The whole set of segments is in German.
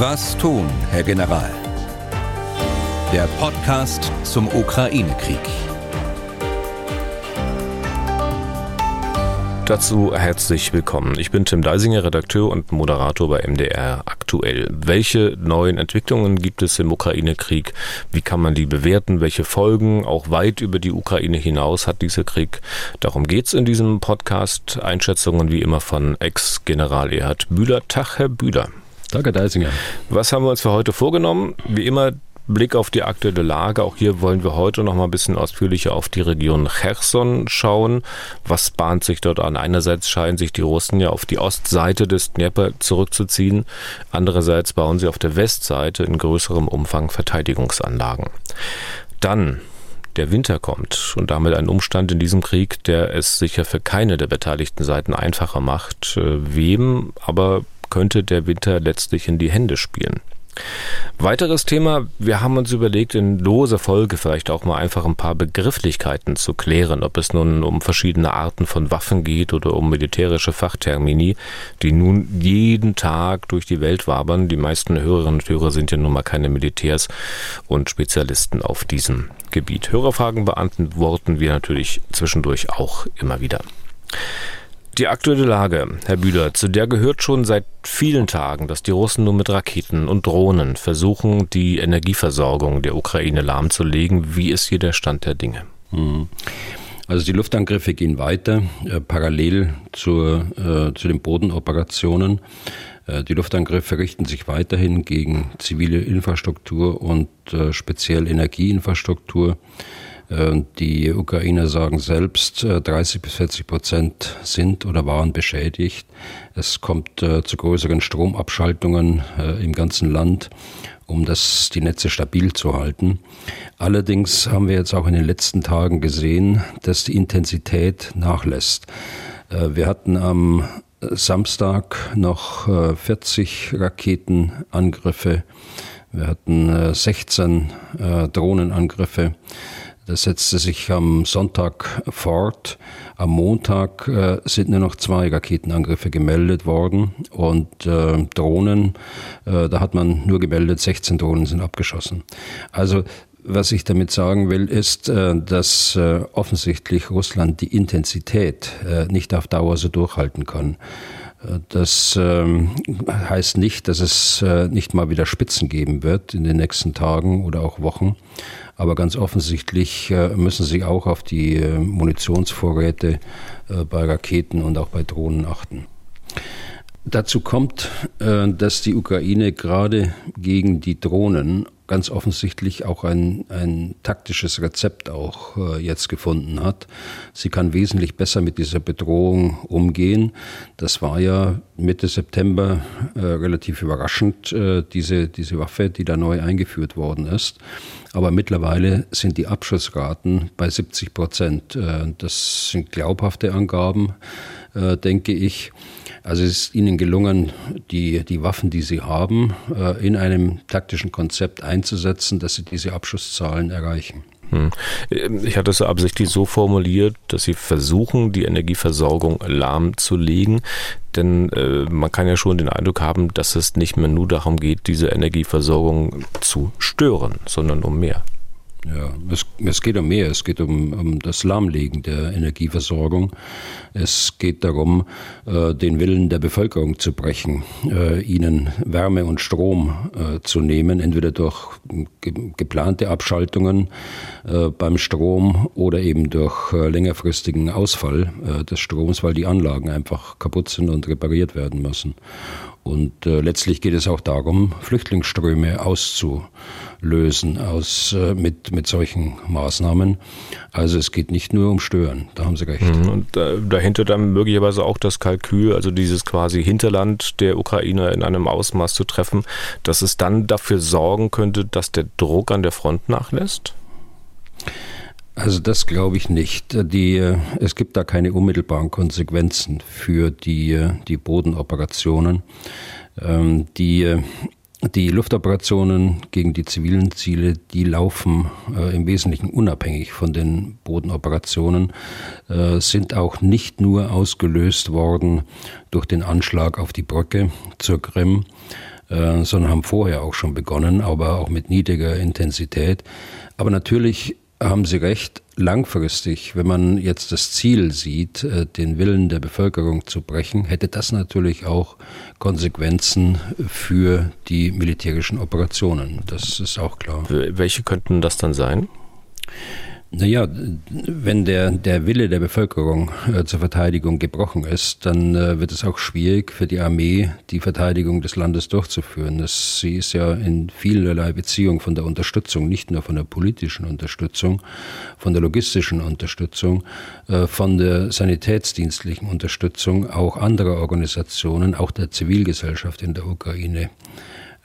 Was tun, Herr General? Der Podcast zum Ukraine-Krieg. Dazu herzlich willkommen. Ich bin Tim Deisinger, Redakteur und Moderator bei MDR aktuell. Welche neuen Entwicklungen gibt es im Ukraine-Krieg? Wie kann man die bewerten? Welche Folgen auch weit über die Ukraine hinaus hat dieser Krieg? Darum geht es in diesem Podcast. Einschätzungen wie immer von Ex-General Erhard Bühler. Tag, Herr Bühler. Danke, Deisinger. Was haben wir uns für heute vorgenommen? Wie immer Blick auf die aktuelle Lage. Auch hier wollen wir heute noch mal ein bisschen ausführlicher auf die Region Cherson schauen. Was bahnt sich dort an? Einerseits scheinen sich die Russen ja auf die Ostseite des Dnieper zurückzuziehen. Andererseits bauen sie auf der Westseite in größerem Umfang Verteidigungsanlagen. Dann der Winter kommt und damit ein Umstand in diesem Krieg, der es sicher für keine der beteiligten Seiten einfacher macht. Äh, wem aber könnte der Winter letztlich in die Hände spielen. Weiteres Thema, wir haben uns überlegt, in loser Folge vielleicht auch mal einfach ein paar Begrifflichkeiten zu klären, ob es nun um verschiedene Arten von Waffen geht oder um militärische Fachtermini, die nun jeden Tag durch die Welt wabern. Die meisten Hörerinnen und Hörer sind ja nun mal keine Militärs und Spezialisten auf diesem Gebiet. Hörerfragen beantworten wir natürlich zwischendurch auch immer wieder. Die aktuelle Lage, Herr Bühler, zu der gehört schon seit vielen Tagen, dass die Russen nun mit Raketen und Drohnen versuchen, die Energieversorgung der Ukraine lahmzulegen. Wie ist hier der Stand der Dinge? Hm. Also die Luftangriffe gehen weiter, äh, parallel zur, äh, zu den Bodenoperationen. Äh, die Luftangriffe richten sich weiterhin gegen zivile Infrastruktur und äh, speziell Energieinfrastruktur. Äh, die Ukrainer sagen selbst, 30 äh, bis 40 Prozent sind oder waren beschädigt. Es kommt äh, zu größeren Stromabschaltungen im ganzen Land, um das, die Netze stabil zu halten. Allerdings haben wir jetzt auch in den letzten Tagen gesehen, dass die Intensität nachlässt. Wir hatten am Samstag noch 40 Raketenangriffe. Wir hatten 16 Drohnenangriffe. Das setzte sich am Sonntag fort. Am Montag äh, sind nur noch zwei Raketenangriffe gemeldet worden und äh, Drohnen, äh, da hat man nur gemeldet, 16 Drohnen sind abgeschossen. Also was ich damit sagen will, ist, äh, dass äh, offensichtlich Russland die Intensität äh, nicht auf Dauer so durchhalten kann. Das ähm, heißt nicht, dass es nicht mal wieder Spitzen geben wird in den nächsten Tagen oder auch Wochen. Aber ganz offensichtlich äh, müssen sie auch auf die äh, Munitionsvorräte äh, bei Raketen und auch bei Drohnen achten. Dazu kommt, dass die Ukraine gerade gegen die Drohnen ganz offensichtlich auch ein, ein taktisches Rezept auch äh, jetzt gefunden hat. Sie kann wesentlich besser mit dieser Bedrohung umgehen. Das war ja Mitte September äh, relativ überraschend, äh, diese, diese Waffe, die da neu eingeführt worden ist. Aber mittlerweile sind die Abschussraten bei 70 Prozent. Äh, das sind glaubhafte Angaben, äh, denke ich. Also es ist ihnen gelungen, die, die Waffen, die sie haben, äh, in einem taktischen Konzept einzusetzen, dass sie diese Abschusszahlen erreichen. Hm. Ich hatte es absichtlich so formuliert, dass sie versuchen, die Energieversorgung lahmzulegen. Denn äh, man kann ja schon den Eindruck haben, dass es nicht mehr nur darum geht, diese Energieversorgung zu stören, sondern um mehr. Ja, es, es, geht um mehr. Es geht um, um, das Lahmlegen der Energieversorgung. Es geht darum, äh, den Willen der Bevölkerung zu brechen, äh, ihnen Wärme und Strom äh, zu nehmen, entweder durch ge geplante Abschaltungen äh, beim Strom oder eben durch äh, längerfristigen Ausfall äh, des Stroms, weil die Anlagen einfach kaputt sind und repariert werden müssen. Und letztlich geht es auch darum, Flüchtlingsströme auszulösen aus, äh, mit, mit solchen Maßnahmen. Also es geht nicht nur um Stören, da haben Sie recht. Mhm. Und äh, dahinter dann möglicherweise auch das Kalkül, also dieses quasi Hinterland der Ukraine in einem Ausmaß zu treffen, dass es dann dafür sorgen könnte, dass der Druck an der Front nachlässt? Also das glaube ich nicht. Die, es gibt da keine unmittelbaren Konsequenzen für die, die Bodenoperationen. Ähm, die, die Luftoperationen gegen die zivilen Ziele, die laufen äh, im Wesentlichen unabhängig von den Bodenoperationen, äh, sind auch nicht nur ausgelöst worden durch den Anschlag auf die Brücke zur Krim, äh, sondern haben vorher auch schon begonnen, aber auch mit niedriger Intensität. Aber natürlich haben Sie recht, langfristig, wenn man jetzt das Ziel sieht, äh, den Willen der Bevölkerung zu brechen, hätte das natürlich auch Konsequenzen für die militärischen Operationen. Das ist auch klar. Welche könnten das dann sein? Naja, wenn der, der Wille der Bevölkerung äh, zur Verteidigung gebrochen ist, dann äh, wird es auch schwierig für die Armee, die Verteidigung des Landes durchzuführen. Das, sie ist ja in vielerlei Beziehung von der Unterstützung, nicht nur von der politischen Unterstützung, von der logistischen Unterstützung, äh, von der sanitätsdienstlichen Unterstützung, auch anderer Organisationen, auch der Zivilgesellschaft in der Ukraine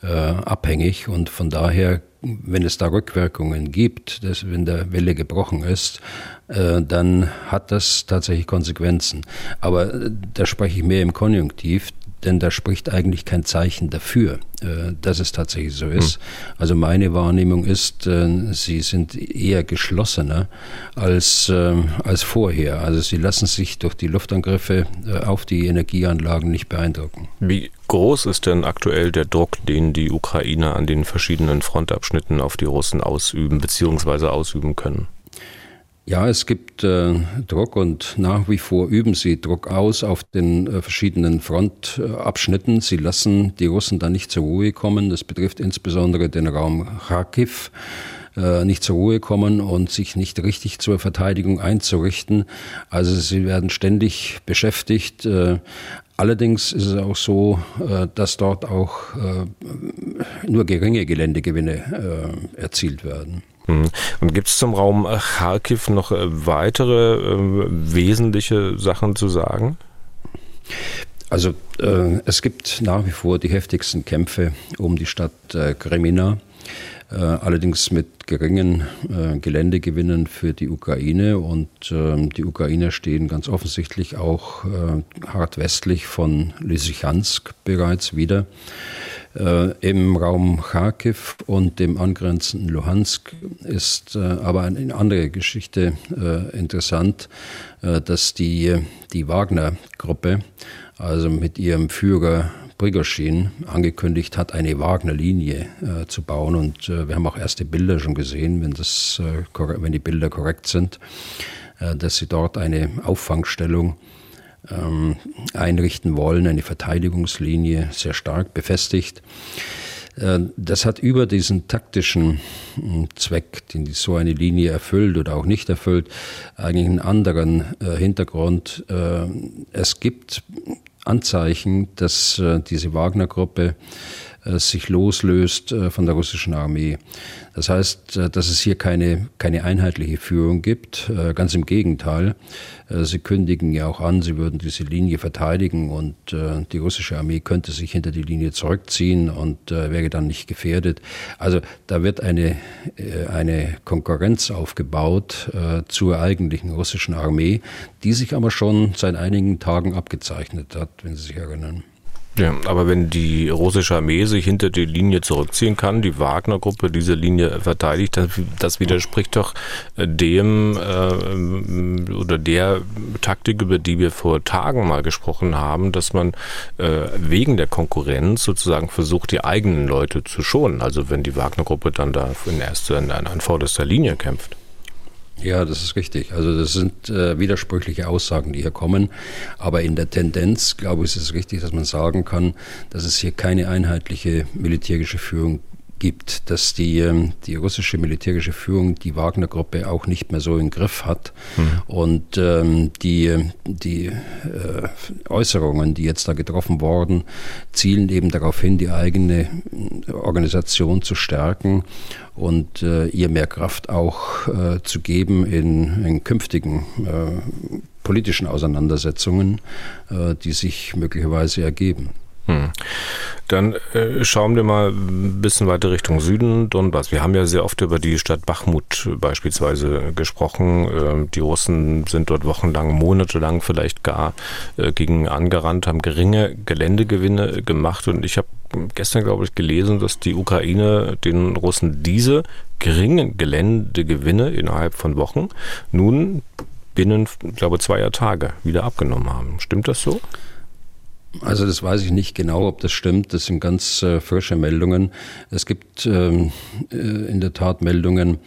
äh, abhängig und von daher wenn es da Rückwirkungen gibt, dass, wenn der Welle gebrochen ist, äh, dann hat das tatsächlich Konsequenzen. Aber äh, da spreche ich mehr im Konjunktiv, denn da spricht eigentlich kein Zeichen dafür, äh, dass es tatsächlich so ist. Hm. Also meine Wahrnehmung ist, sie sind eher geschlossener als, äh, als vorher. Also sie lassen sich durch die Luftangriffe auf die Energieanlagen nicht beeindrucken. Wie groß ist denn aktuell der Druck, den die Ukrainer an den verschiedenen Frontabschnitten auf die Russen ausüben bzw. ausüben können? Ja, es gibt äh, Druck und nach wie vor üben sie Druck aus auf den äh, verschiedenen Frontabschnitten. Sie lassen die Russen da nicht zur Ruhe kommen. Das betrifft insbesondere den Raum Kharkiv äh, nicht zur Ruhe kommen und sich nicht richtig zur Verteidigung einzurichten. Also sie werden ständig beschäftigt. Äh, allerdings ist es auch so, äh, dass dort auch nur geringe Geländegewinne erzielt werden. Mhm. Und gibt es zum Raum Kharkiv noch weitere äh, wesentliche Sachen zu sagen? Also es gibt nach wie vor die heftigsten Kämpfe um die Stadt Kremina, allerdings mit geringen äh, Geländegewinnen für die Ukraine und ähm, die Ukrainer stehen ganz offensichtlich auch hart westlich von Lysychansk bereits wieder. Äh, Im Raum Kharkiv und dem angrenzenden Luhansk ist äh, aber eine andere Geschichte äh, interessant, äh, dass die, die Wagner-Gruppe, also mit ihrem Führer Prigoschin angekündigt hat, eine Wagner-Linie äh, zu bauen. Und äh, wir haben auch erste Bilder schon gesehen, wenn, das, äh, wenn die Bilder korrekt sind, äh, dass sie dort eine Auffangstellung ähm, einrichten wollen, eine Verteidigungslinie sehr stark befestigt. Äh, das hat über diesen taktischen hm, Zweck, den so eine Linie erfüllt oder auch nicht erfüllt, eigentlich einen anderen äh, Hintergrund. Äh, es gibt Anzeichen, dass diese Wagner-Gruppe sich loslöst von der russischen Armee. Das heißt, äh, dass es hier keine, keine einheitliche Führung gibt. Äh, ganz im Gegenteil. Äh, sie kündigen ja auch an, sie würden diese Linie verteidigen und die russische Armee könnte sich hinter die Linie zurückziehen und wäre dann nicht gefährdet. Also da wird eine, eine Konkurrenz aufgebaut zur eigentlichen russischen Armee, die sich aber schon seit einigen Tagen abgezeichnet hat, wenn Sie sich erinnern. Ja, aber wenn die russische Armee sich hinter die Linie zurückziehen kann, die Wagner-Gruppe diese Linie verteidigt, das, das widerspricht doch äh, dem äh, oder der Taktik, über die wir vor Tagen mal gesprochen haben, dass man äh, wegen der Konkurrenz sozusagen versucht, die eigenen Leute zu schonen. Also wenn die Wagner-Gruppe dann da in erster, in, an vorderster Linie kämpft. Ja, das ist richtig. Also das sind äh, widersprüchliche Aussagen, die hier kommen. Aber in der Tendenz, glaube ich, ist es richtig, dass man sagen kann, dass es hier keine einheitliche militärische Führung gibt, dass die, ähm, die russische militärische Führung die Wagner-Gruppe auch nicht mehr so im Griff hat. Mhm. Und ähm, die, die äh, Äußerungen, die jetzt da getroffen wurden, zielen eben darauf hin, die eigene äh, Organisation zu stärken und äh, ihr mehr Kraft auch äh, zu geben in, in künftigen äh, politischen Auseinandersetzungen, äh, die sich möglicherweise ergeben. Hm. Dann äh, schauen wir mal ein bisschen weiter Richtung Süden, Donbass. Wir haben ja sehr oft über die Stadt Bachmut beispielsweise gesprochen. Äh, die Russen sind dort wochenlang, monatelang vielleicht gar äh, gegen angerannt, haben geringe Geländegewinne gemacht. Und ich habe gestern, glaube ich, gelesen, dass die Ukraine den Russen diese geringen Geländegewinne innerhalb von Wochen nun binnen, glaube zweier Tage wieder abgenommen haben. Stimmt das so? Also das weiß ich nicht genau, ob das stimmt. Das sind ganz äh, frische Meldungen. Es gibt ähm, äh, in der Tat Meldungen,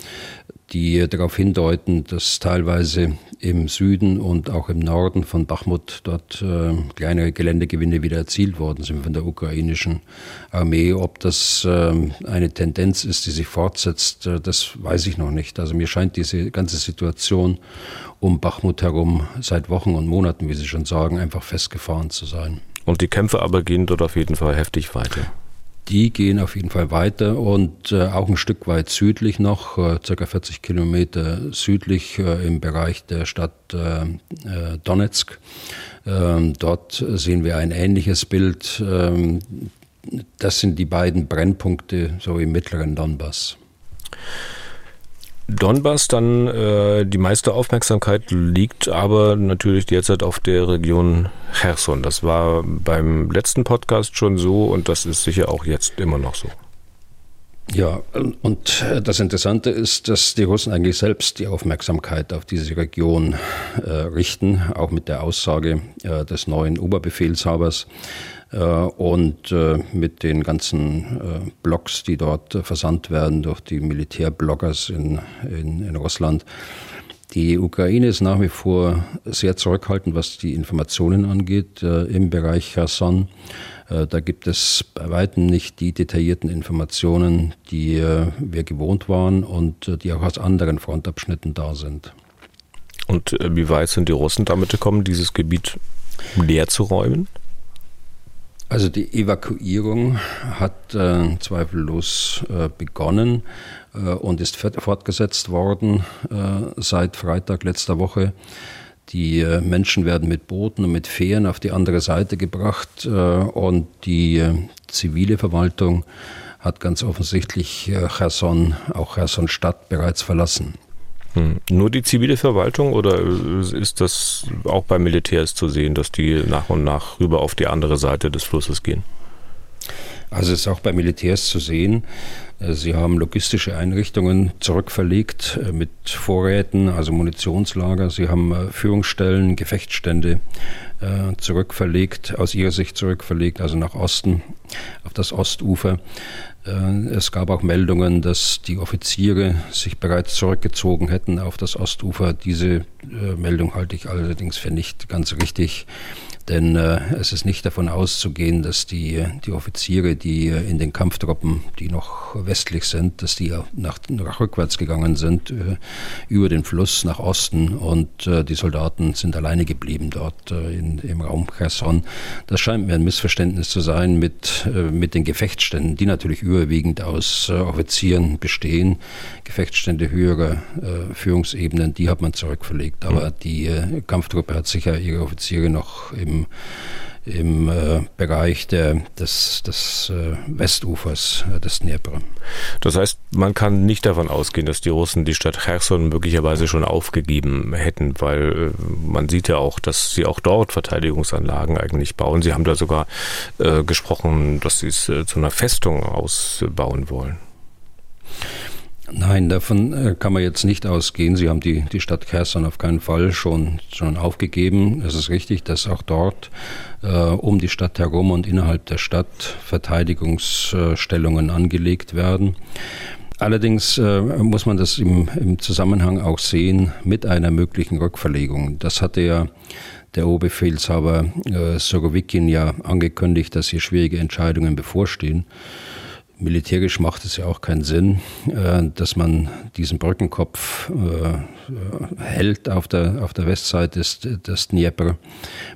die darauf hindeuten, dass teilweise im Süden und auch im Norden von Bachmut dort äh, kleinere Geländegewinne wieder erzielt worden sind von der ukrainischen Armee. Ob das äh, eine Tendenz ist, die sich fortsetzt, äh, das weiß ich noch nicht. Also mir scheint diese ganze Situation um Bachmut herum seit Wochen und Monaten, wie Sie schon sagen, einfach festgefahren zu sein. Und die Kämpfe aber gehen dort auf jeden Fall heftig weiter. Die gehen auf jeden Fall weiter und äh, auch ein Stück weit südlich noch, äh, circa 40 Kilometer südlich äh, im Bereich der Stadt äh, äh, Donetsk. Ähm, dort sehen wir ein ähnliches Bild. Ähm, das sind die beiden Brennpunkte so im mittleren Donbass. Donbass dann äh, die meiste Aufmerksamkeit liegt aber natürlich derzeit auf der Region Cherson. Das war beim letzten Podcast schon so und das ist sicher auch jetzt immer noch so. Ja, und das Interessante ist, dass die Russen eigentlich selbst die Aufmerksamkeit auf diese Region äh, richten, auch mit der Aussage äh, des neuen Oberbefehlshabers, äh, und äh, mit den ganzen äh, Blogs, die dort versandt werden durch die Militärbloggers in, in, in Russland. Die Ukraine ist nach wie vor sehr zurückhaltend, was die Informationen angeht im Bereich Cherson. Da gibt es bei weitem nicht die detaillierten Informationen, die wir gewohnt waren und die auch aus anderen Frontabschnitten da sind. Und wie weit sind die Russen damit gekommen, dieses Gebiet leer zu räumen? Also die Evakuierung hat äh, zweifellos äh, begonnen äh, und ist fortgesetzt worden äh, seit Freitag letzter Woche. Die äh, Menschen werden mit Booten und mit Fähren auf die andere Seite gebracht äh, und die zivile Verwaltung hat ganz offensichtlich Cherson, auch Cherson Stadt bereits verlassen. Hm. Nur die zivile Verwaltung oder ist das auch beim Militärs zu sehen, dass die nach und nach rüber auf die andere Seite des Flusses gehen? Also es ist auch bei Militärs zu sehen. Äh, sie haben logistische Einrichtungen zurückverlegt äh, mit Vorräten, also Munitionslager. Sie haben äh, Führungsstellen, Gefechtsstände zurückverlegt, aus ihrer Sicht zurückverlegt, also nach Osten, auf das Ostufer. Äh, es gab auch Meldungen, dass die Offiziere sich bereits zurückgezogen hätten auf das Ostufer. Diese äh, Meldung halte ich allerdings für nicht ganz richtig. Denn äh, es ist nicht davon auszugehen, dass die, die Offiziere, die äh, in den Kampftruppen, die noch westlich sind, dass die nach, nach rückwärts gegangen sind, äh, über den Fluss nach Osten und äh, die Soldaten sind alleine geblieben dort äh, in, im Raum Cherson. Das scheint mir ein Missverständnis zu sein mit, äh, mit den Gefechtsständen, die natürlich überwiegend aus Offizieren bestehen. Gefechtsstände höherer Führungsebenen, die hat man zurückverlegt. Aber die äh, Kampftruppe hat sicher ihre Offiziere noch im im, äh, Bereich der, des, des äh, Westufers äh, des Dnepr. Das heißt, man kann nicht davon ausgehen, dass die Russen die Stadt Cherson möglicherweise schon aufgegeben hätten, weil äh, man sieht ja auch, dass sie auch dort Verteidigungsanlagen eigentlich bauen. Sie haben da sogar äh, gesprochen, dass sie es äh, zu einer Festung ausbauen wollen. Nein, davon äh, kann man jetzt nicht ausgehen. Sie haben die, die Stadt Kherson auf keinen Fall schon, schon aufgegeben. Es ist richtig, dass auch dort äh, um die Stadt herum und innerhalb der Stadt Verteidigungsstellungen angelegt werden. Allerdings äh, muss man das im, im Zusammenhang auch sehen mit einer möglichen Rückverlegung. Das hatte ja der Oberbefehlshaber äh, Sorowikin ja angekündigt, dass hier schwierige Entscheidungen bevorstehen militärisch macht es ja auch keinen Sinn, äh, dass man diesen Brückenkopf äh, hält auf der, auf der Westseite des, des Dnieper.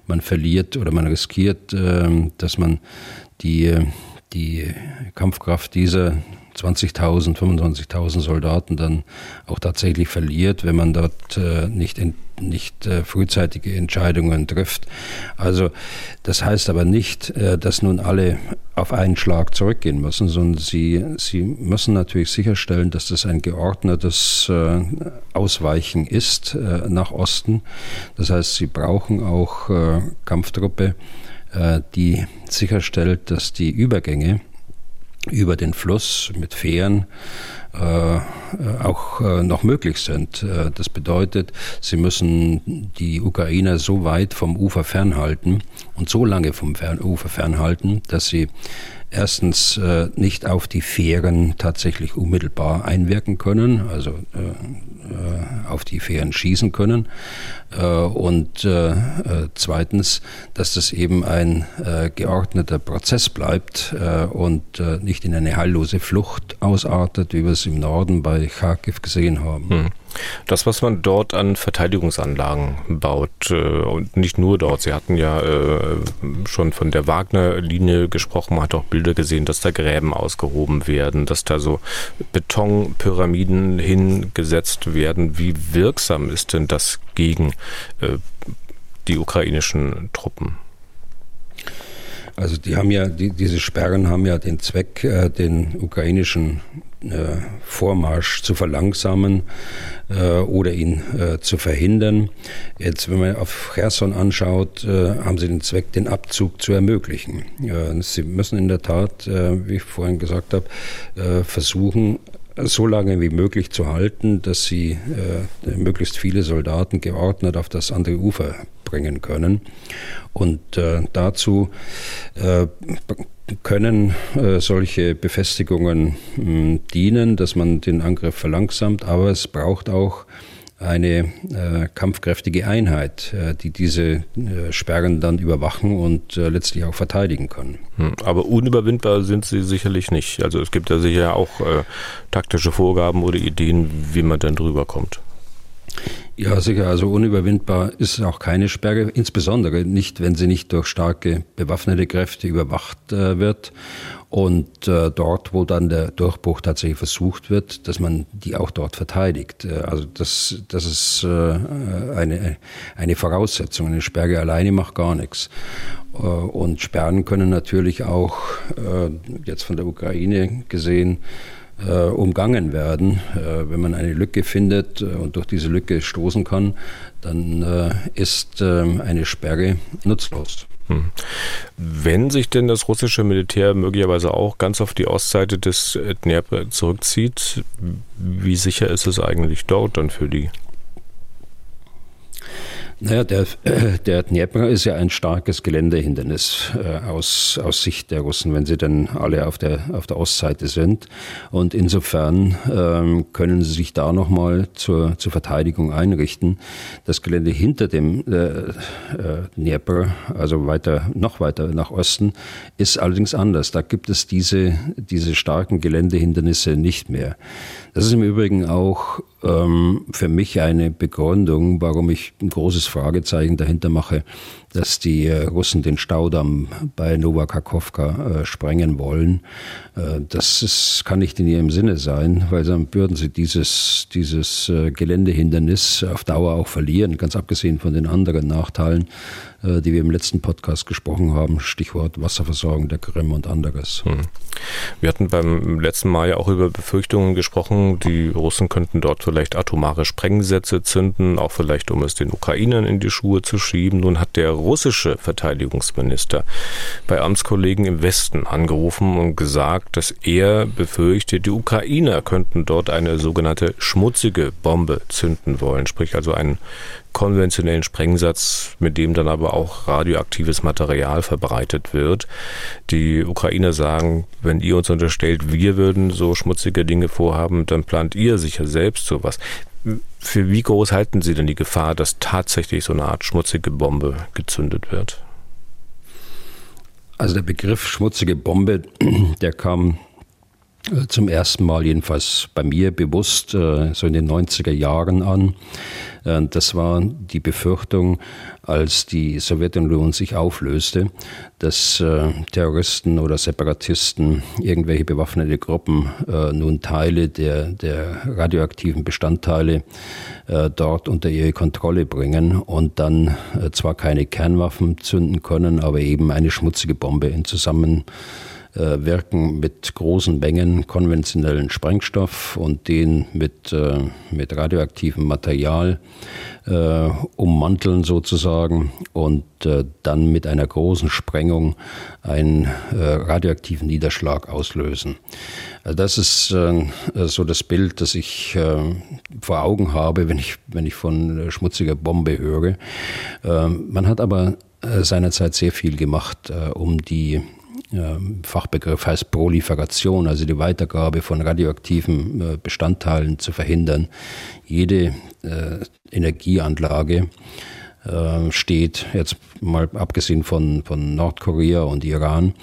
Man verliert oder man riskiert, äh, dass man die, die Kampfkraft dieser 20.000, 25.000 Soldaten dann auch tatsächlich verliert, wenn man dort äh, nicht, in, nicht äh, frühzeitige Entscheidungen trifft. Also das heißt aber nicht, äh, dass nun alle auf einen Schlag zurückgehen müssen, sondern sie, sie müssen natürlich sicherstellen, dass das ein geordnetes äh, Ausweichen ist äh, nach Osten. Das heißt, sie brauchen auch äh, Kampftruppe, die sicherstellt, dass die Übergänge über den Fluss mit Fähren auch noch möglich sind. Das bedeutet, sie müssen die Ukrainer so weit vom Ufer fernhalten und so lange vom Ufer fernhalten, dass sie erstens äh, nicht auf die Fähren tatsächlich unmittelbar einwirken können, also äh, äh auf die Fähren schießen können. Äh, und äh, äh, zweitens, dass das eben ein geordneter Prozess bleibt und nicht in eine heillose Flucht ausartet, wie wir es im Norden bei Kharkiv gesehen haben. Hm. Das, was man dort an Verteidigungsanlagen baut, und nicht nur dort, Sie hatten ja schon von der Wagner-Linie gesprochen, man hat auch Bilder gesehen, dass da Gräben ausgehoben werden, dass da so Betonpyramiden hingesetzt werden. Wie wirksam ist denn das gegen äh, die ukrainischen Truppen? Also die haben ja, die, diese Sperren haben ja den Zweck, äh, den ukrainischen äh, Vormarsch zu verlangsamen äh, oder ihn äh, zu verhindern. Jetzt, wenn man auf Cherson anschaut, äh, haben sie den Zweck, den Abzug zu ermöglichen. sie müssen in der Tat, wie ich vorhin gesagt habe, versuchen, so lange wie möglich zu halten, dass sie äh, möglichst viele Soldaten geordnet auf das andere Ufer bringen können. Und äh, dazu äh, können äh, solche Befestigungen mh, dienen, dass man den Angriff verlangsamt, aber es braucht auch eine äh, kampfkräftige Einheit, äh, die diese äh, Sperren dann überwachen und äh, letztlich auch verteidigen können. Hm, aber unüberwindbar sind sie sicherlich nicht. Also es gibt da sicher auch äh, taktische Vorgaben oder Ideen, wie man dann drüber kommt. Ja, sicher. Also unüberwindbar ist auch keine Sperre, insbesondere nicht, wenn sie nicht durch starke bewaffnete Kräfte überwacht äh, wird. Und äh, dort, wo dann der Durchbruch tatsächlich versucht wird, dass man die auch dort verteidigt. Äh, also das, das ist äh, eine, eine Voraussetzung. Eine Sperre alleine macht gar nichts. Äh, und Sperren können natürlich auch, äh, jetzt von der Ukraine gesehen, äh, umgangen werden. Wenn man eine Lücke findet und durch diese Lücke stoßen kann, dann ist eine Sperre nutzlos. Hm. Wenn sich denn das russische Militär möglicherweise auch ganz auf die Ostseite des Dnepr zurückzieht, wie sicher ist es eigentlich dort dann für die? Naja, der, der Dnepr ist ja ein starkes Geländehindernis äh, aus, aus Sicht der Russen, wenn sie denn alle auf der, auf der Ostseite sind. Und insofern ähm, können sie sich da nochmal zur, zur Verteidigung einrichten. Das Gelände hinter dem äh, äh, Dnepr, also weiter, noch weiter nach Osten, ist allerdings anders. Da gibt es diese, diese starken Geländehindernisse nicht mehr. Das ist im Übrigen auch ähm, für mich eine Begründung, warum ich ein großes Fragezeichen dahinter mache, dass die äh, Russen den Staudamm bei Novakakowka äh, sprengen wollen. Äh, das ist, kann nicht in ihrem Sinne sein, weil dann würden sie dieses, dieses Geländehindernis auf Dauer auch verlieren, ganz abgesehen von den anderen Nachteilen, die wir im letzten Podcast gesprochen haben, Stichwort Wasserversorgung der Krim und anderes. Hm. Wir hatten beim letzten Mal ja auch über Befürchtungen gesprochen, die Russen könnten dort vielleicht atomare Sprengsätze zünden, auch vielleicht um es den Ukrainern in die Schuhe zu schieben. Nun hat der russische Verteidigungsminister bei Amtskollegen im Westen angerufen und gesagt, dass er befürchtet, die Ukrainer könnten dort eine sogenannte schmutzige Bombe zünden wollen, sprich also einen konventionellen Sprengsatz, mit dem dann aber auch radioaktives Material verbreitet wird. Die Ukrainer sagen, wenn ihr uns unterstellt, wir würden so schmutzige Dinge vorhaben, dann plant ihr sicher selbst sowas. Für wie groß halten Sie denn die Gefahr, dass tatsächlich so eine Art schmutzige Bombe gezündet wird? Also der Begriff schmutzige Bombe, der kam zum ersten Mal jedenfalls bei mir bewusst äh, so in den 90er Jahren an. Äh, das war die Befürchtung, als die Sowjetunion sich auflöste, dass Terroristen oder Separatisten, irgendwelche bewaffnete Gruppen nun Teile der, der radioaktiven Bestandteile dort unter ihre Kontrolle bringen und dann zwar keine Kernwaffen zünden können, aber eben eine schmutzige Bombe in Zusammenhang äh, wirken mit großen Mengen konventionellen Sprengstoff und den mit, äh, mit radioaktivem Material äh, ummanteln sozusagen und äh, dann mit einer großen Sprengung einen äh, radioaktiven Niederschlag auslösen. Das ist äh, so das Bild, das ich äh, vor Augen habe, wenn ich, wenn ich von schmutziger Bombe höre. Man hat aber seinerzeit sehr viel gemacht, um die Fachbegriff heißt Proliferation, also die Weitergabe von radioaktiven Bestandteilen zu verhindern. Jede Energieanlage steht, jetzt mal abgesehen von, von Nordkorea und Iran,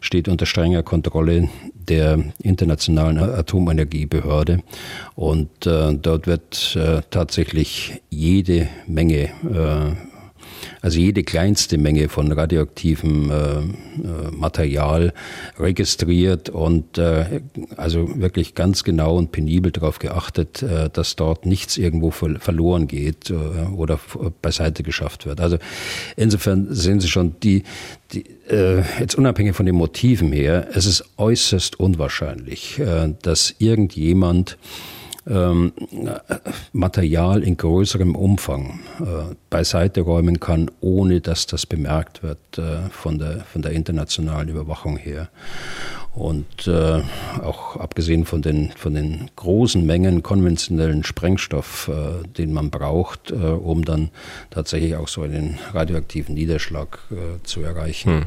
steht unter strenger Kontrolle der Internationalen Atomenergiebehörde. Und äh, dort wird äh, tatsächlich jede Menge äh, also jede kleinste Menge von radioaktivem äh, äh, Material registriert und äh, also wirklich ganz genau und penibel darauf geachtet, äh, dass dort nichts irgendwo ver verloren geht äh, oder beiseite geschafft wird. Also insofern sehen Sie schon, die, die, äh, jetzt unabhängig von den Motiven her, es ist äußerst unwahrscheinlich, dass irgendjemand ähm, Material in größerem Umfang äh, beiseite räumen kann, ohne dass das bemerkt wird äh, von, der, von der internationalen Überwachung her. Und äh, auch abgesehen von den, von den großen Mengen konventionellen Sprengstoff, äh, den man braucht, äh, um dann tatsächlich auch so einen radioaktiven Niederschlag äh, zu erreichen. Hm.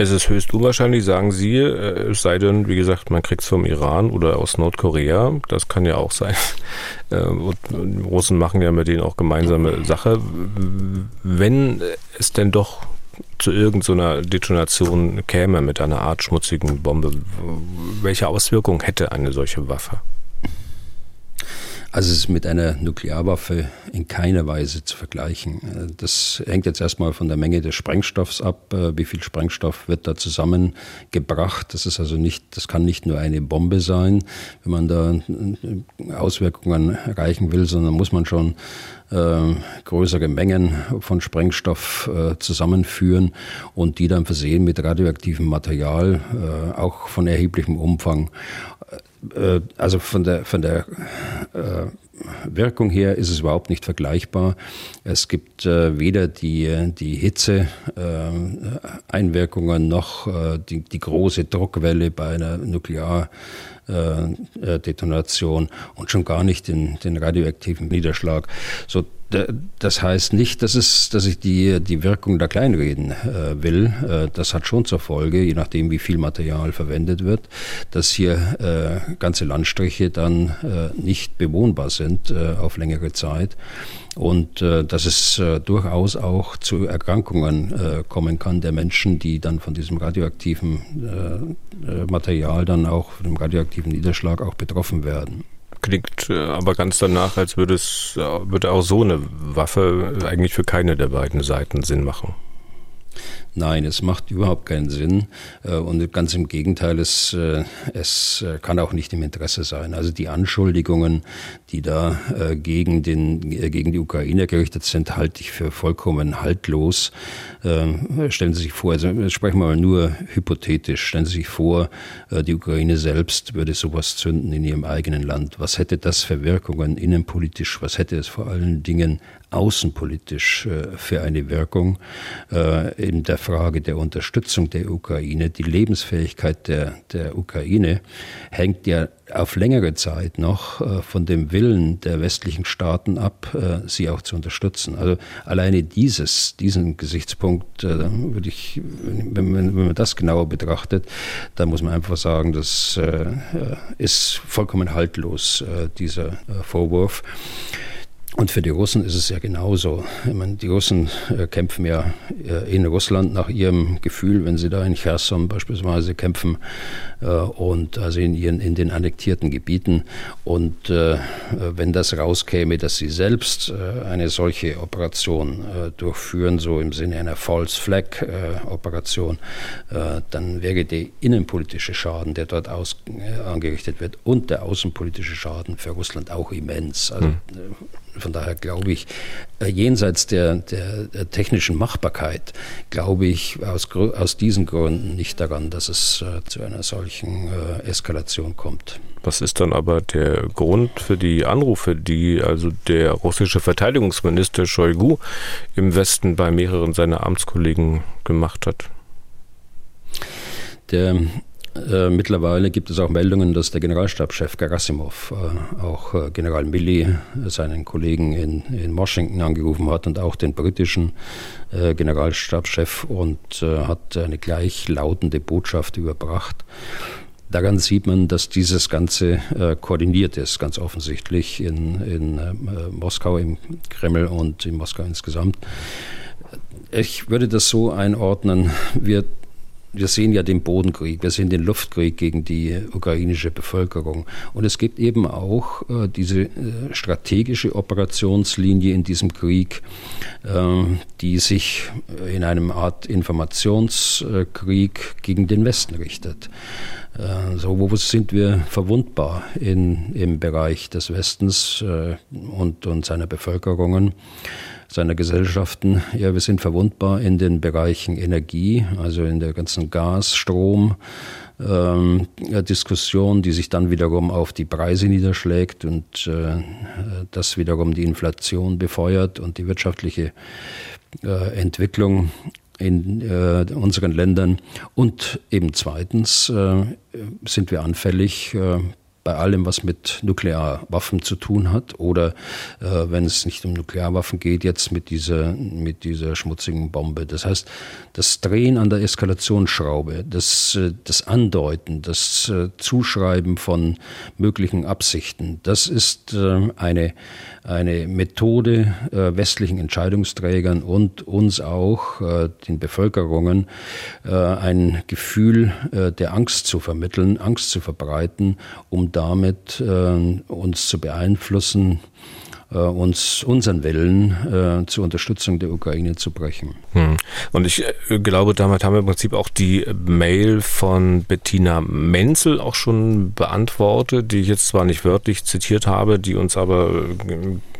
Es ist höchst unwahrscheinlich, sagen Sie, äh, es sei denn, wie gesagt, man kriegt es vom Iran oder aus Nordkorea. Das kann ja auch sein. Äh, und die Russen machen ja mit denen auch gemeinsame Sache. Wenn es denn doch zu irgendeiner Detonation käme mit einer Art schmutzigen Bombe, welche Auswirkungen hätte eine solche Waffe? Also es ist mit einer Nuklearwaffe in keiner Weise zu vergleichen. Das hängt jetzt erstmal von der Menge des Sprengstoffs ab. Wie viel Sprengstoff wird da zusammengebracht? Das ist also nicht, das kann nicht nur eine Bombe sein, wenn man da Auswirkungen erreichen will, sondern muss man schon äh, größere Mengen von Sprengstoff äh, zusammenführen und die dann versehen mit radioaktivem Material, äh, auch von erheblichem Umfang. Äh, also von der, von der äh, Wirkung her ist es überhaupt nicht vergleichbar. Es gibt äh, weder die, die Hitze-Einwirkungen äh, noch äh, die, die große Druckwelle bei einer Nukleardetonation und schon gar nicht den, den radioaktiven Niederschlag. So das heißt nicht, dass, es, dass ich die, die Wirkung da kleinreden äh, will. Äh, das hat schon zur Folge, je nachdem, wie viel Material verwendet wird, dass hier äh, ganze Landstriche dann äh, nicht bewohnbar sind äh, auf längere Zeit und äh, dass es äh, durchaus auch zu Erkrankungen kommen kann der Menschen, die dann von diesem radioaktiven Material dann auch, von dem radioaktiven Niederschlag auch betroffen werden. Klingt aber ganz danach, als würde es würde auch so eine Waffe eigentlich für keine der beiden Seiten Sinn machen. Nein, es macht überhaupt keinen Sinn. Äh, und ganz im Gegenteil, es, äh, es äh, kann auch nicht im Interesse sein. Also die Anschuldigungen, die da gegen, den, gegen die Ukraine gerichtet sind, halte ich für vollkommen haltlos. Stellen Sie sich vor, also sprechen wir mal nur hypothetisch, stellen Sie sich vor, die Ukraine selbst würde sowas zünden in ihrem eigenen Land. Was hätte das für Wirkungen innenpolitisch? Was hätte es vor allen Dingen außenpolitisch äh, für eine Wirkung äh, in der Frage der Unterstützung der Ukraine. Die Lebensfähigkeit der, der Ukraine hängt ja auf längere Zeit noch äh, von dem Willen der westlichen Staaten ab, sie auch zu unterstützen. Also alleine dieses, diesen Gesichtspunkt, würde ich, wenn man, wenn man das genauer betrachtet, dann muss man einfach sagen, das ist vollkommen haltlos, dieser Vorwurf. Und für die Russen ist es ja genauso. Ich meine, die Russen äh, kämpfen ja äh, in Russland nach ihrem Gefühl, wenn sie da in Cherson beispielsweise kämpfen äh, und also in, ihren, in den annektierten Gebieten. Und äh, wenn das rauskäme, dass sie selbst äh, eine solche Operation äh, durchführen, so im Sinne einer False Flag Operation, dann wäre der innenpolitische Schaden, der dort aus, angerichtet wird, und der außenpolitische Schaden für Russland auch immens. Also, hm von daher glaube ich, jenseits der, der, der, technischen Machbarkeit, glaube ich aus, aus diesen Gründen nicht daran, dass es zu einer solchen Eskalation kommt. Was ist dann aber der Grund für die Anrufe, die also der russische Verteidigungsminister Shoigu im Westen bei mehreren seiner Amtskollegen gemacht hat? Der äh, mittlerweile gibt es auch Meldungen, dass der Generalstabschef Gerasimov äh, auch äh, General Milley, äh, seinen Kollegen in, in Washington, angerufen hat und auch den britischen äh, Generalstabschef und hat eine gleichlautende Botschaft überbracht. Daran sieht man, dass dieses Ganze koordiniert ist, ganz offensichtlich in, in Moskau, im Kreml und in Moskau insgesamt. Ich würde das so einordnen, wir wir sehen ja den Bodenkrieg, wir sehen den Luftkrieg gegen die ukrainische Bevölkerung. Und es gibt eben auch äh, diese äh, strategische Operationslinie in diesem Krieg, äh, die sich in einem Art Informationskrieg gegen den Westen richtet. Äh, so, wo sind wir verwundbar in, im Bereich des Westens äh, und, und seiner Bevölkerungen? Seiner Gesellschaften. Ja, wir sind verwundbar in den Bereichen Energie, also in der ganzen Gas, Strom, ähm, Diskussion, die sich dann wiederum auf die Preise niederschlägt und äh, das wiederum die Inflation befeuert und die wirtschaftliche äh, Entwicklung in äh, unseren Ländern. Und eben zweitens äh, sind wir anfällig äh, bei allem, was mit Nuklearwaffen zu tun hat oder äh, wenn es nicht um Nuklearwaffen geht, jetzt mit dieser, mit dieser schmutzigen Bombe. Das heißt, das Drehen an der Eskalationsschraube, das, äh, das Andeuten, das äh, Zuschreiben von möglichen Absichten, das ist äh, eine, eine Methode westlichen Entscheidungsträgern und uns auch, den Bevölkerungen, ein Gefühl der Angst zu vermitteln, Angst zu verbreiten, um damit äh, uns zu beeinflussen, äh, uns unseren Willen äh, zur Unterstützung der Ukraine zu brechen. Hm. Und ich äh, glaube, damit haben wir im Prinzip auch die Mail von Bettina Menzel auch schon beantwortet, die ich jetzt zwar nicht wörtlich zitiert habe, die uns aber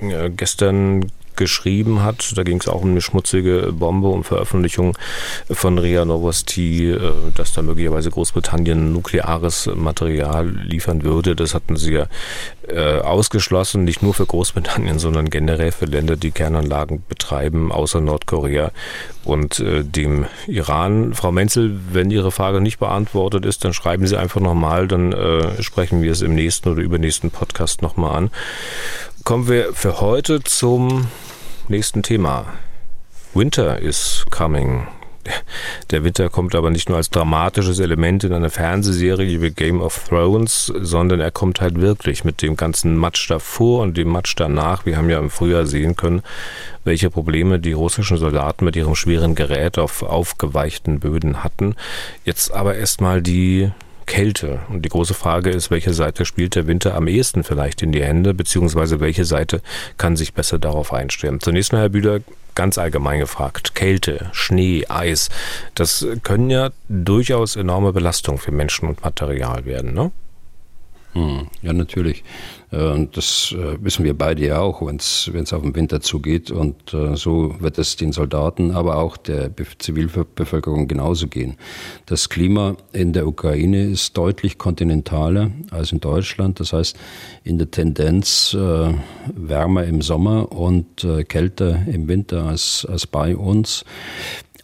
äh, gestern geschrieben hat. Da ging es auch um eine schmutzige Bombe, um Veröffentlichung von RIA Novosti, äh, dass da möglicherweise Großbritannien nukleares Material liefern würde. Das hatten sie ja äh, ausgeschlossen, nicht nur für Großbritannien, sondern generell für Länder, die Kernanlagen betreiben, außer Nordkorea und äh, dem Iran. Frau Menzel, wenn Ihre Frage nicht beantwortet ist, dann schreiben Sie einfach nochmal, dann sprechen wir es im nächsten oder übernächsten Podcast nochmal an. Kommen wir für heute zum nächsten Thema. Winter is coming. Der Winter kommt aber nicht nur als dramatisches Element in einer Fernsehserie wie Game of Thrones, sondern er kommt halt wirklich mit dem ganzen Matsch davor und dem Matsch danach. Wir haben ja im Frühjahr sehen können, welche Probleme die russischen Soldaten mit ihrem schweren Gerät auf aufgeweichten Böden hatten. Jetzt aber erstmal die Kälte. Und die große Frage ist, welche Seite spielt der Winter am ehesten vielleicht in die Hände, beziehungsweise welche Seite kann sich besser darauf einstellen. Zunächst mal, Herr Bühler, ganz allgemein gefragt. Kälte, Schnee, Eis, das können ja durchaus enorme Belastungen für Menschen und Material werden, ne? Hm, ja, natürlich. Äh, und das äh, wissen wir beide ja auch, wenn es auf den Winter zugeht. Und äh, so wird es den Soldaten, aber auch der Zivilbevölkerung genauso gehen. Das Klima in der Ukraine ist deutlich kontinentaler als in Deutschland. Das heißt, in der Tendenz wärmer im Sommer und kälter im Winter als, als bei uns.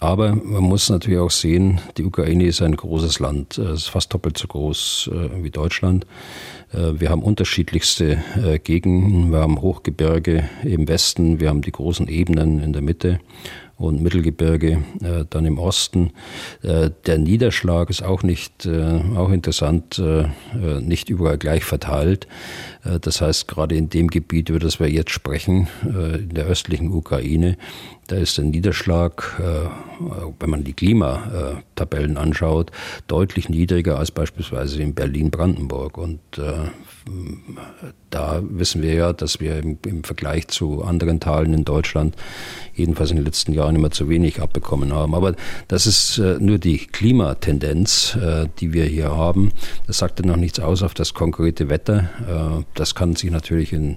Aber man muss natürlich auch sehen, die Ukraine ist ein großes Land. Es ist fast doppelt so groß äh, wie Deutschland. Äh, wir haben unterschiedlichste äh, Gegenden. Wir haben Hochgebirge im Westen, wir haben die großen Ebenen in der Mitte und Mittelgebirge äh, dann im Osten. Äh, der Niederschlag ist auch nicht, äh, auch interessant, äh, äh, nicht überall gleich verteilt. Äh, das heißt, gerade in dem Gebiet, über das wir jetzt sprechen, in der östlichen Ukraine, da ist der Niederschlag, wenn man die Klimatabellen anschaut, deutlich niedriger als beispielsweise in Berlin-Brandenburg. Und da wissen wir ja, dass wir im, im Vergleich zu anderen Teilen in Deutschland jedenfalls in den letzten Jahren Jahren immer zu wenig abbekommen haben. Aber das ist äh, nur die Klimatendenz, äh, die wir hier haben. Das sagt ja noch nichts aus auf das konkrete Wetter. Äh, das kann sich natürlich in,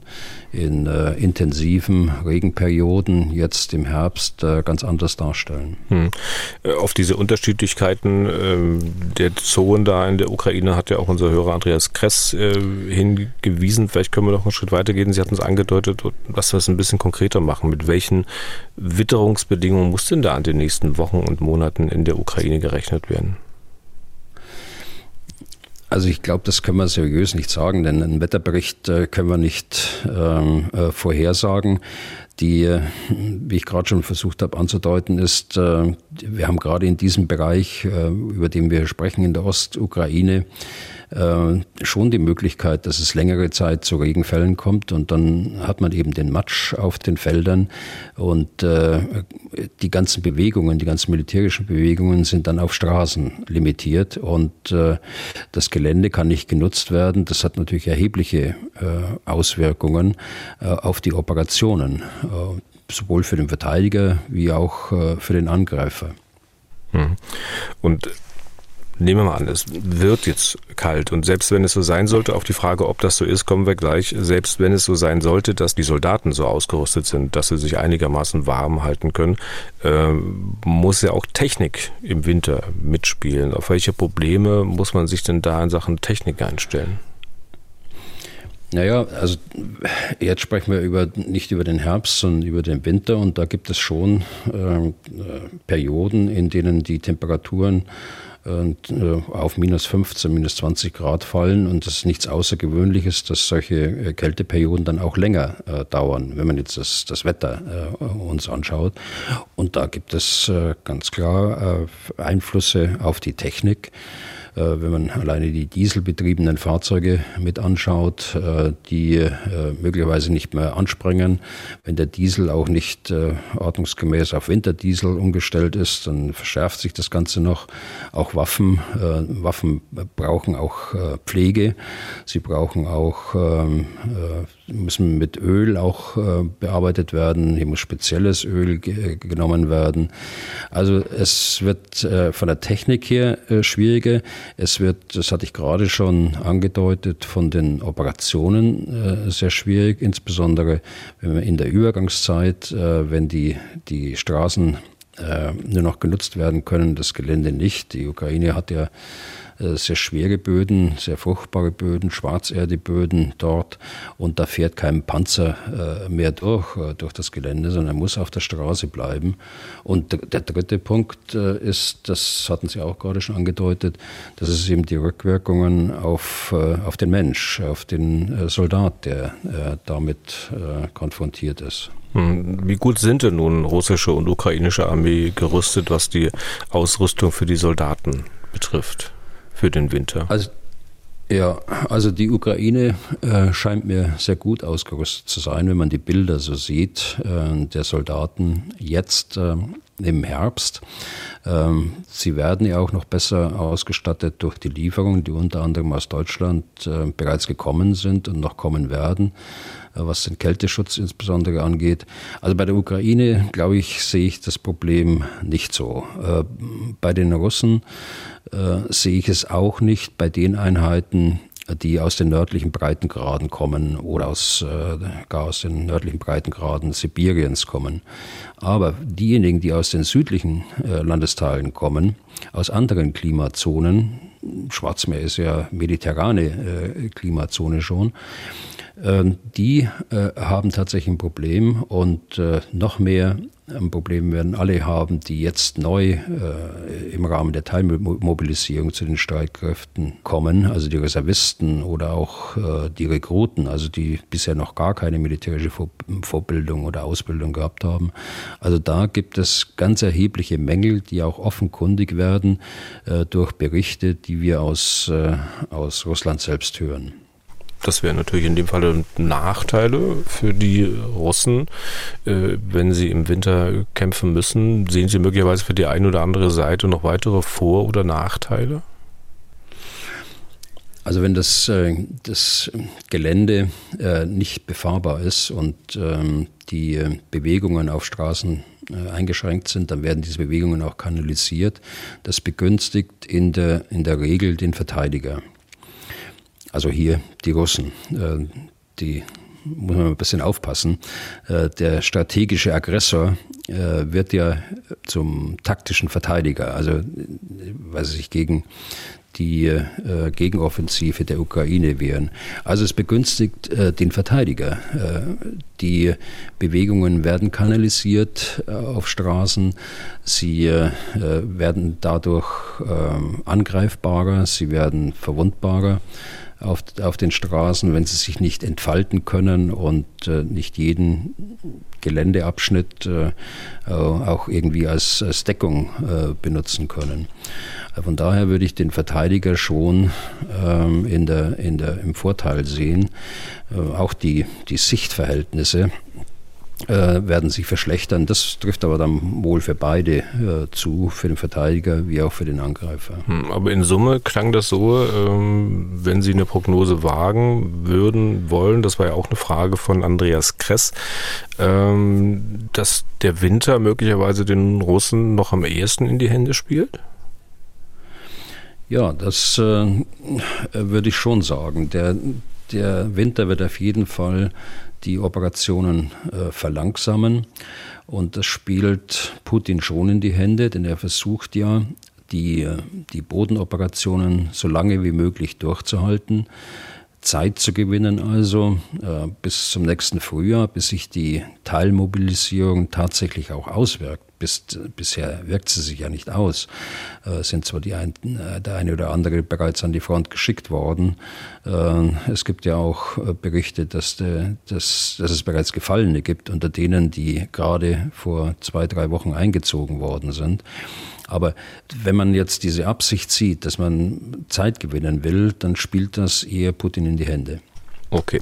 in intensiven Regenperioden jetzt im Herbst ganz anders darstellen. Hm. Auf diese Unterschiedlichkeiten der Zonen da in der Ukraine hat ja auch unser Hörer Andreas Kress hingewiesen. Vielleicht können wir noch einen Schritt weitergehen. Sie hatten es angedeutet, dass wir es ein bisschen konkreter machen. Mit welchen Witterungsbedingungen muss denn da an den nächsten Wochen und Monaten in der Ukraine gerechnet werden? Also ich glaube, das können wir seriös nicht sagen, denn einen Wetterbericht äh, können wir nicht ähm, äh, vorhersagen. Die, wie ich gerade schon versucht habe anzudeuten, ist, äh, wir haben gerade in diesem Bereich, äh, über den wir sprechen, in der Ostukraine, äh, schon die Möglichkeit, dass es längere Zeit zu Regenfällen kommt. Und dann hat man eben den Matsch auf den Feldern. Und die ganzen Bewegungen, die ganzen militärischen Bewegungen sind dann auf Straßen limitiert. Und das Gelände kann nicht genutzt werden. Das hat natürlich erhebliche Auswirkungen auf die Operationen, sowohl für den Verteidiger wie auch äh, für den Angreifer. Hm. Und Nehmen wir mal an, es wird jetzt kalt und selbst wenn es so sein sollte, auf die Frage, ob das so ist, kommen wir gleich. Selbst wenn es so sein sollte, dass die Soldaten so ausgerüstet sind, dass sie sich einigermaßen warm halten können, äh, muss ja auch Technik im Winter mitspielen. Auf welche Probleme muss man sich denn da in Sachen Technik einstellen? Naja, also jetzt sprechen wir über, nicht über den Herbst, sondern über den Winter und da gibt es schon ähm, äh, Perioden, in denen die Temperaturen und, äh, auf minus 15, minus 20 Grad fallen. Und das ist nichts Außergewöhnliches, dass solche äh, Kälteperioden dann auch länger äh, dauern, wenn man jetzt das, das Wetter äh, uns anschaut. Und da gibt es äh, ganz klar äh, Einflüsse auf die Technik. Äh, wenn man alleine die dieselbetriebenen Fahrzeuge mit anschaut, äh, die äh, möglicherweise nicht mehr anspringen. Wenn der Diesel auch nicht ordnungsgemäß auf Winterdiesel umgestellt ist, dann verschärft sich das Ganze noch. Auch Waffen, Waffen brauchen auch Pflege. Sie brauchen auch ähm, müssen mit Öl auch äh, bearbeitet werden. Hier muss spezielles Öl ge genommen werden. Also es wird äh, von der Technik her äh, schwieriger. Es wird, das hatte ich gerade schon angedeutet, von den Operationen äh, sehr schwierig, insbesondere wenn wir in der Übergangszeit, äh, wenn die, die Straßen äh, nur noch genutzt werden können, das Gelände nicht. Die Ukraine hat ja äh, sehr schwere Böden, sehr fruchtbare Böden, Schwarzerdeböden dort und da fährt kein Panzer äh, mehr durch, äh, durch das Gelände, sondern er muss auf der Straße bleiben. Und der dritte Punkt ist, das hatten Sie auch gerade schon angedeutet, das ist eben die Rückwirkungen auf, auf den Mensch, auf den Soldat, der damit konfrontiert ist. Hm, wie gut sind denn nun russische und ukrainische Armee gerüstet, was die Ausrüstung für die Soldaten betrifft? Für den Winter? Also, ja, also die Ukraine äh, scheint mir sehr gut ausgerüstet zu sein, wenn man die Bilder so sieht äh, der Soldaten jetzt äh, im Herbst. Ähm, sie werden ja auch noch besser ausgestattet durch die Lieferungen, die unter anderem aus Deutschland äh, bereits gekommen sind und noch kommen werden. Äh, was den Kälteschutz insbesondere angeht. Also bei der Ukraine, glaube ich, sehe ich das Problem nicht so. Äh, bei den Russen sehe ich es auch nicht bei den Einheiten, die aus den nördlichen Breitengraden kommen oder aus, gar aus den nördlichen Breitengraden Sibiriens kommen. Aber diejenigen, die aus den südlichen Landesteilen kommen, aus anderen Klimazonen, Schwarzmeer ist ja mediterrane Klimazone schon, die äh, haben tatsächlich ein Problem und äh, noch mehr ein Problem werden alle haben, die jetzt neu äh, im Rahmen der Teilmobilisierung zu den Streitkräften kommen, also die Reservisten oder auch die Rekruten, also die bisher noch gar keine militärische Vorbildung oder Ausbildung gehabt haben. Also da gibt es ganz erhebliche Mängel, die auch offenkundig werden durch Berichte, die wir aus, aus Russland selbst hören. Das wäre natürlich in dem Fall Nachteile für die Russen, äh, wenn sie im Winter kämpfen müssen. Sehen Sie möglicherweise für die eine oder andere Seite noch weitere Vor- oder Nachteile? Also wenn das, äh, das Gelände äh, nicht befahrbar ist und ähm, die Bewegungen auf Straßen äh, eingeschränkt sind, dann werden diese Bewegungen auch kanalisiert. Das begünstigt in der, in der Regel den Verteidiger. Also hier die Russen. Äh, die muss man ein bisschen aufpassen. Äh, der strategische Aggressor wird ja zum taktischen Verteidiger, also weil sie sich gegen die äh, Gegenoffensive der Ukraine wehren. Also es begünstigt äh, den Verteidiger. Äh, die Bewegungen werden kanalisiert äh, auf Straßen, sie äh, werden dadurch ähm, angreifbarer, sie werden verwundbarer auf, auf den Straßen, wenn sie sich nicht entfalten können und äh, nicht jeden Geländeabschnitt äh, auch irgendwie als, als Deckung äh, benutzen können. Von daher würde ich den Verteidiger schon ähm, in der, in der, im Vorteil sehen. Äh, auch die, die Sichtverhältnisse äh, werden sich verschlechtern. Das trifft aber dann wohl für beide äh, zu, für den Verteidiger wie auch für den Angreifer. Hm, aber in Summe klang das so, ähm, wenn Sie eine Prognose wagen würden, wollen, das war ja auch eine Frage von Andreas Kress, ähm, dass der Winter möglicherweise den Russen noch am ehesten in die Hände spielt? Ja, das äh, würde ich schon sagen. Der, der Winter wird auf jeden Fall die Operationen äh, verlangsamen und das spielt Putin schon in die Hände, denn er versucht ja, die, die Bodenoperationen so lange wie möglich durchzuhalten. Zeit zu gewinnen, also äh, bis zum nächsten Frühjahr, bis sich die Teilmobilisierung tatsächlich auch auswirkt. Bis, bisher wirkt sie sich ja nicht aus. Äh, sind zwar die ein, äh, der eine oder andere bereits an die Front geschickt worden. Äh, es gibt ja auch äh, Berichte, dass, de, dass, dass es bereits Gefallene gibt, unter denen, die gerade vor zwei, drei Wochen eingezogen worden sind. Aber wenn man jetzt diese Absicht sieht, dass man Zeit gewinnen will, dann spielt das eher Putin in die Hände. Okay.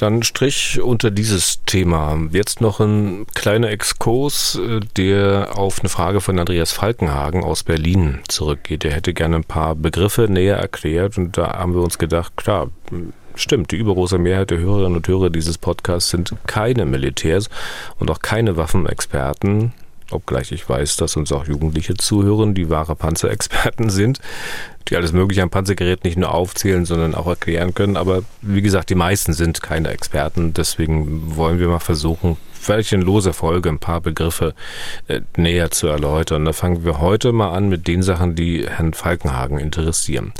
Dann Strich unter dieses Thema. Jetzt noch ein kleiner Exkurs, äh, der auf eine Frage von Andreas Falkenhagen aus Berlin zurückgeht. Er hätte gerne ein paar Begriffe näher erklärt und da haben wir uns gedacht, klar, stimmt, die übergroße Mehrheit der Hörerinnen und Hörer dieses Podcasts sind keine Militärs und auch keine Waffenexperten obgleich ich weiß, dass uns auch Jugendliche zuhören, die wahre Panzerexperten sind, die alles Mögliche am Panzergerät nicht nur aufzählen, sondern auch erklären können. Aber wie gesagt, die meisten sind keine Experten. Deswegen wollen wir mal versuchen, loser Folge ein paar Begriffe äh, näher zu erläutern. Da fangen wir heute mal an mit den Sachen, die Herrn Falkenhagen interessieren.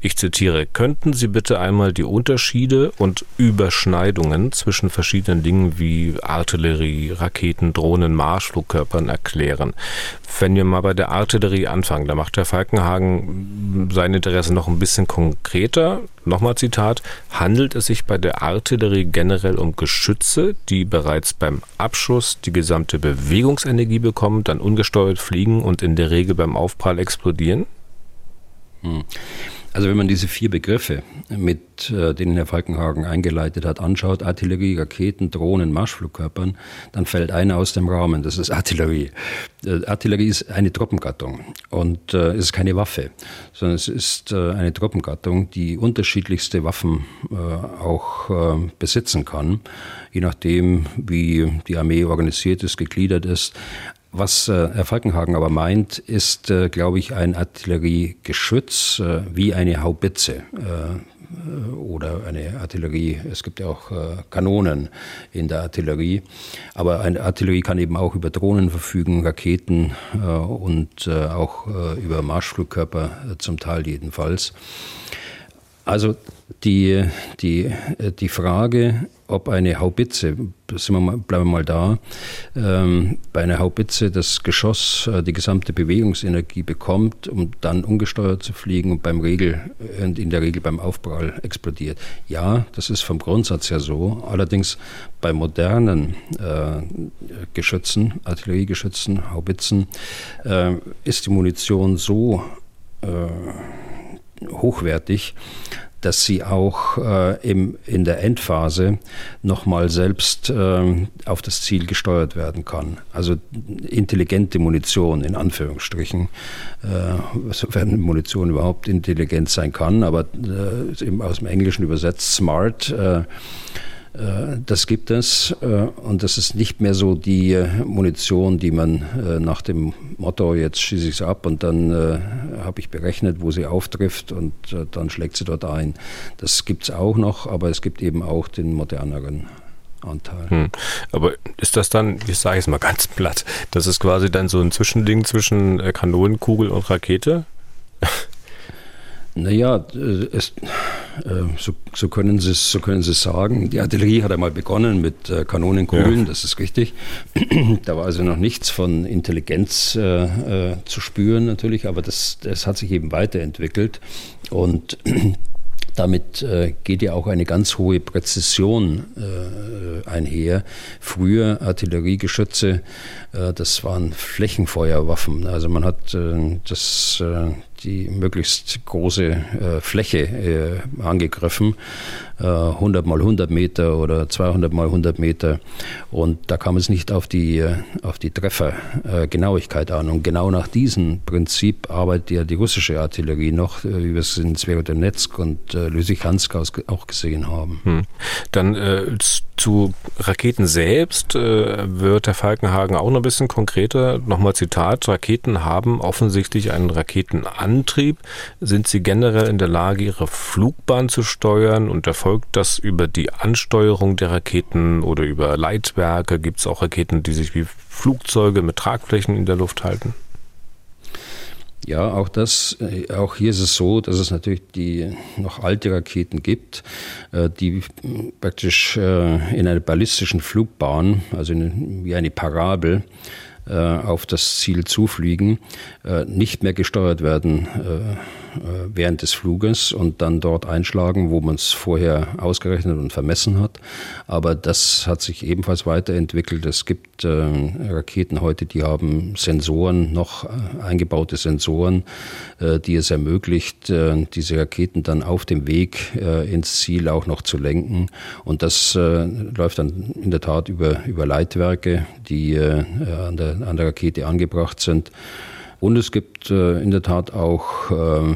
Ich zitiere, könnten Sie bitte einmal die Unterschiede und Überschneidungen zwischen verschiedenen Dingen wie Artillerie, Raketen, Drohnen, Marschflugkörpern erklären? Wenn wir mal bei der Artillerie anfangen, da macht Herr Falkenhagen sein Interesse noch ein bisschen konkreter. Nochmal Zitat, handelt es sich bei der Artillerie generell um Geschütze, die bereits beim Abschuss die gesamte Bewegungsenergie bekommen, dann ungesteuert fliegen und in der Regel beim Aufprall explodieren? Hm. Also wenn man diese vier Begriffe, mit äh, denen Herr Falkenhagen eingeleitet hat, anschaut, Artillerie, Raketen, Drohnen, Marschflugkörpern, dann fällt einer aus dem Rahmen, das ist Artillerie. Äh, Artillerie ist eine Truppengattung und äh, es ist keine Waffe, sondern es ist eine Truppengattung, die unterschiedlichste Waffen auch besitzen kann, je nachdem, wie die Armee organisiert ist, gegliedert ist. Was äh, Herr Falkenhagen aber meint, ist, äh, glaube ich, ein Artilleriegeschütz äh, wie eine Haubitze äh, oder eine Artillerie. Es gibt ja auch äh, Kanonen in der Artillerie. Aber eine Artillerie kann eben auch über Drohnen verfügen, Raketen äh, und auch über Marschflugkörper zum Teil jedenfalls. Also die, die, die Frage, ob eine Haubitze, wir mal, bleiben wir mal da, ähm, bei einer Haubitze das Geschoss äh, die gesamte Bewegungsenergie bekommt, um dann ungesteuert zu fliegen und beim Regel und in der Regel beim Aufprall explodiert. Ja, das ist vom Grundsatz her so. Allerdings bei modernen äh, Geschützen, Artilleriegeschützen, Haubitzen, äh, ist die Munition so äh, hochwertig, dass sie auch äh, im, in der Endphase nochmal selbst äh, auf das Ziel gesteuert werden kann. Also intelligente Munition in Anführungsstrichen, äh, sofern Munition überhaupt intelligent sein kann, aber äh, aus dem Englischen übersetzt smart. Äh, Das gibt es und das ist nicht mehr so die Munition, die man nach dem Motto, jetzt schieße ich sie ab und dann habe ich berechnet, wo sie auftrifft und dann schlägt sie dort ein. Das gibt es auch noch, aber es gibt eben auch den moderneren Anteil. Hm. Aber ist das dann, ich sage es mal ganz platt, das ist quasi dann so ein Zwischending zwischen Kanonenkugel und Rakete? Naja, äh, es, äh, so, so, können Sie es so können Sie sagen. Die Artillerie hat einmal begonnen mit äh, Kanonenkugeln, ja. das ist richtig. da war also noch nichts von Intelligenz äh, zu spüren natürlich, aber das, das hat sich eben weiterentwickelt und damit äh, geht ja auch eine ganz hohe Präzision äh, einher. Früher Artilleriegeschütze, das waren Flächenfeuerwaffen. Also man hat das die möglichst große äh, Fläche äh, angegriffen, äh, 100 mal 100 Meter oder 200 mal 100 Meter. Und da kam es nicht auf die, äh, auf die Treffergenauigkeit an. Und genau nach diesem Prinzip arbeitet ja die russische Artillerie noch, äh, wie wir es in Zverodonetsk und äh, Lysychansk auch gesehen haben. Hm. Dann äh, zu Raketen selbst äh, wird der Falkenhagen auch noch ein bisschen konkreter. Nochmal Zitat, Raketen haben offensichtlich einen Raketenantrieb Antrieb sind sie generell in der Lage, ihre Flugbahn zu steuern und erfolgt das über die Ansteuerung der Raketen oder über Leitwerke? Gibt es auch Raketen, die sich wie Flugzeuge mit Tragflächen in der Luft halten? Ja, auch das, äh, auch hier ist es so, dass es natürlich die noch alte Raketen gibt, äh, die praktisch äh, in einer ballistischen Flugbahn, also wie eine Parabel, auf das Ziel zufliegen, nicht mehr gesteuert werden während des Fluges und dann dort einschlagen, wo man es vorher ausgerechnet und vermessen hat. Aber das hat sich ebenfalls weiterentwickelt. Es gibt Raketen heute, die haben Sensoren, noch eingebaute Sensoren, die es ermöglicht, diese Raketen dann auf dem Weg ins Ziel auch noch zu lenken. Und das läuft dann in der Tat über, über Leitwerke, die an der an der Rakete angebracht sind. Und es gibt äh, in der Tat auch äh, äh,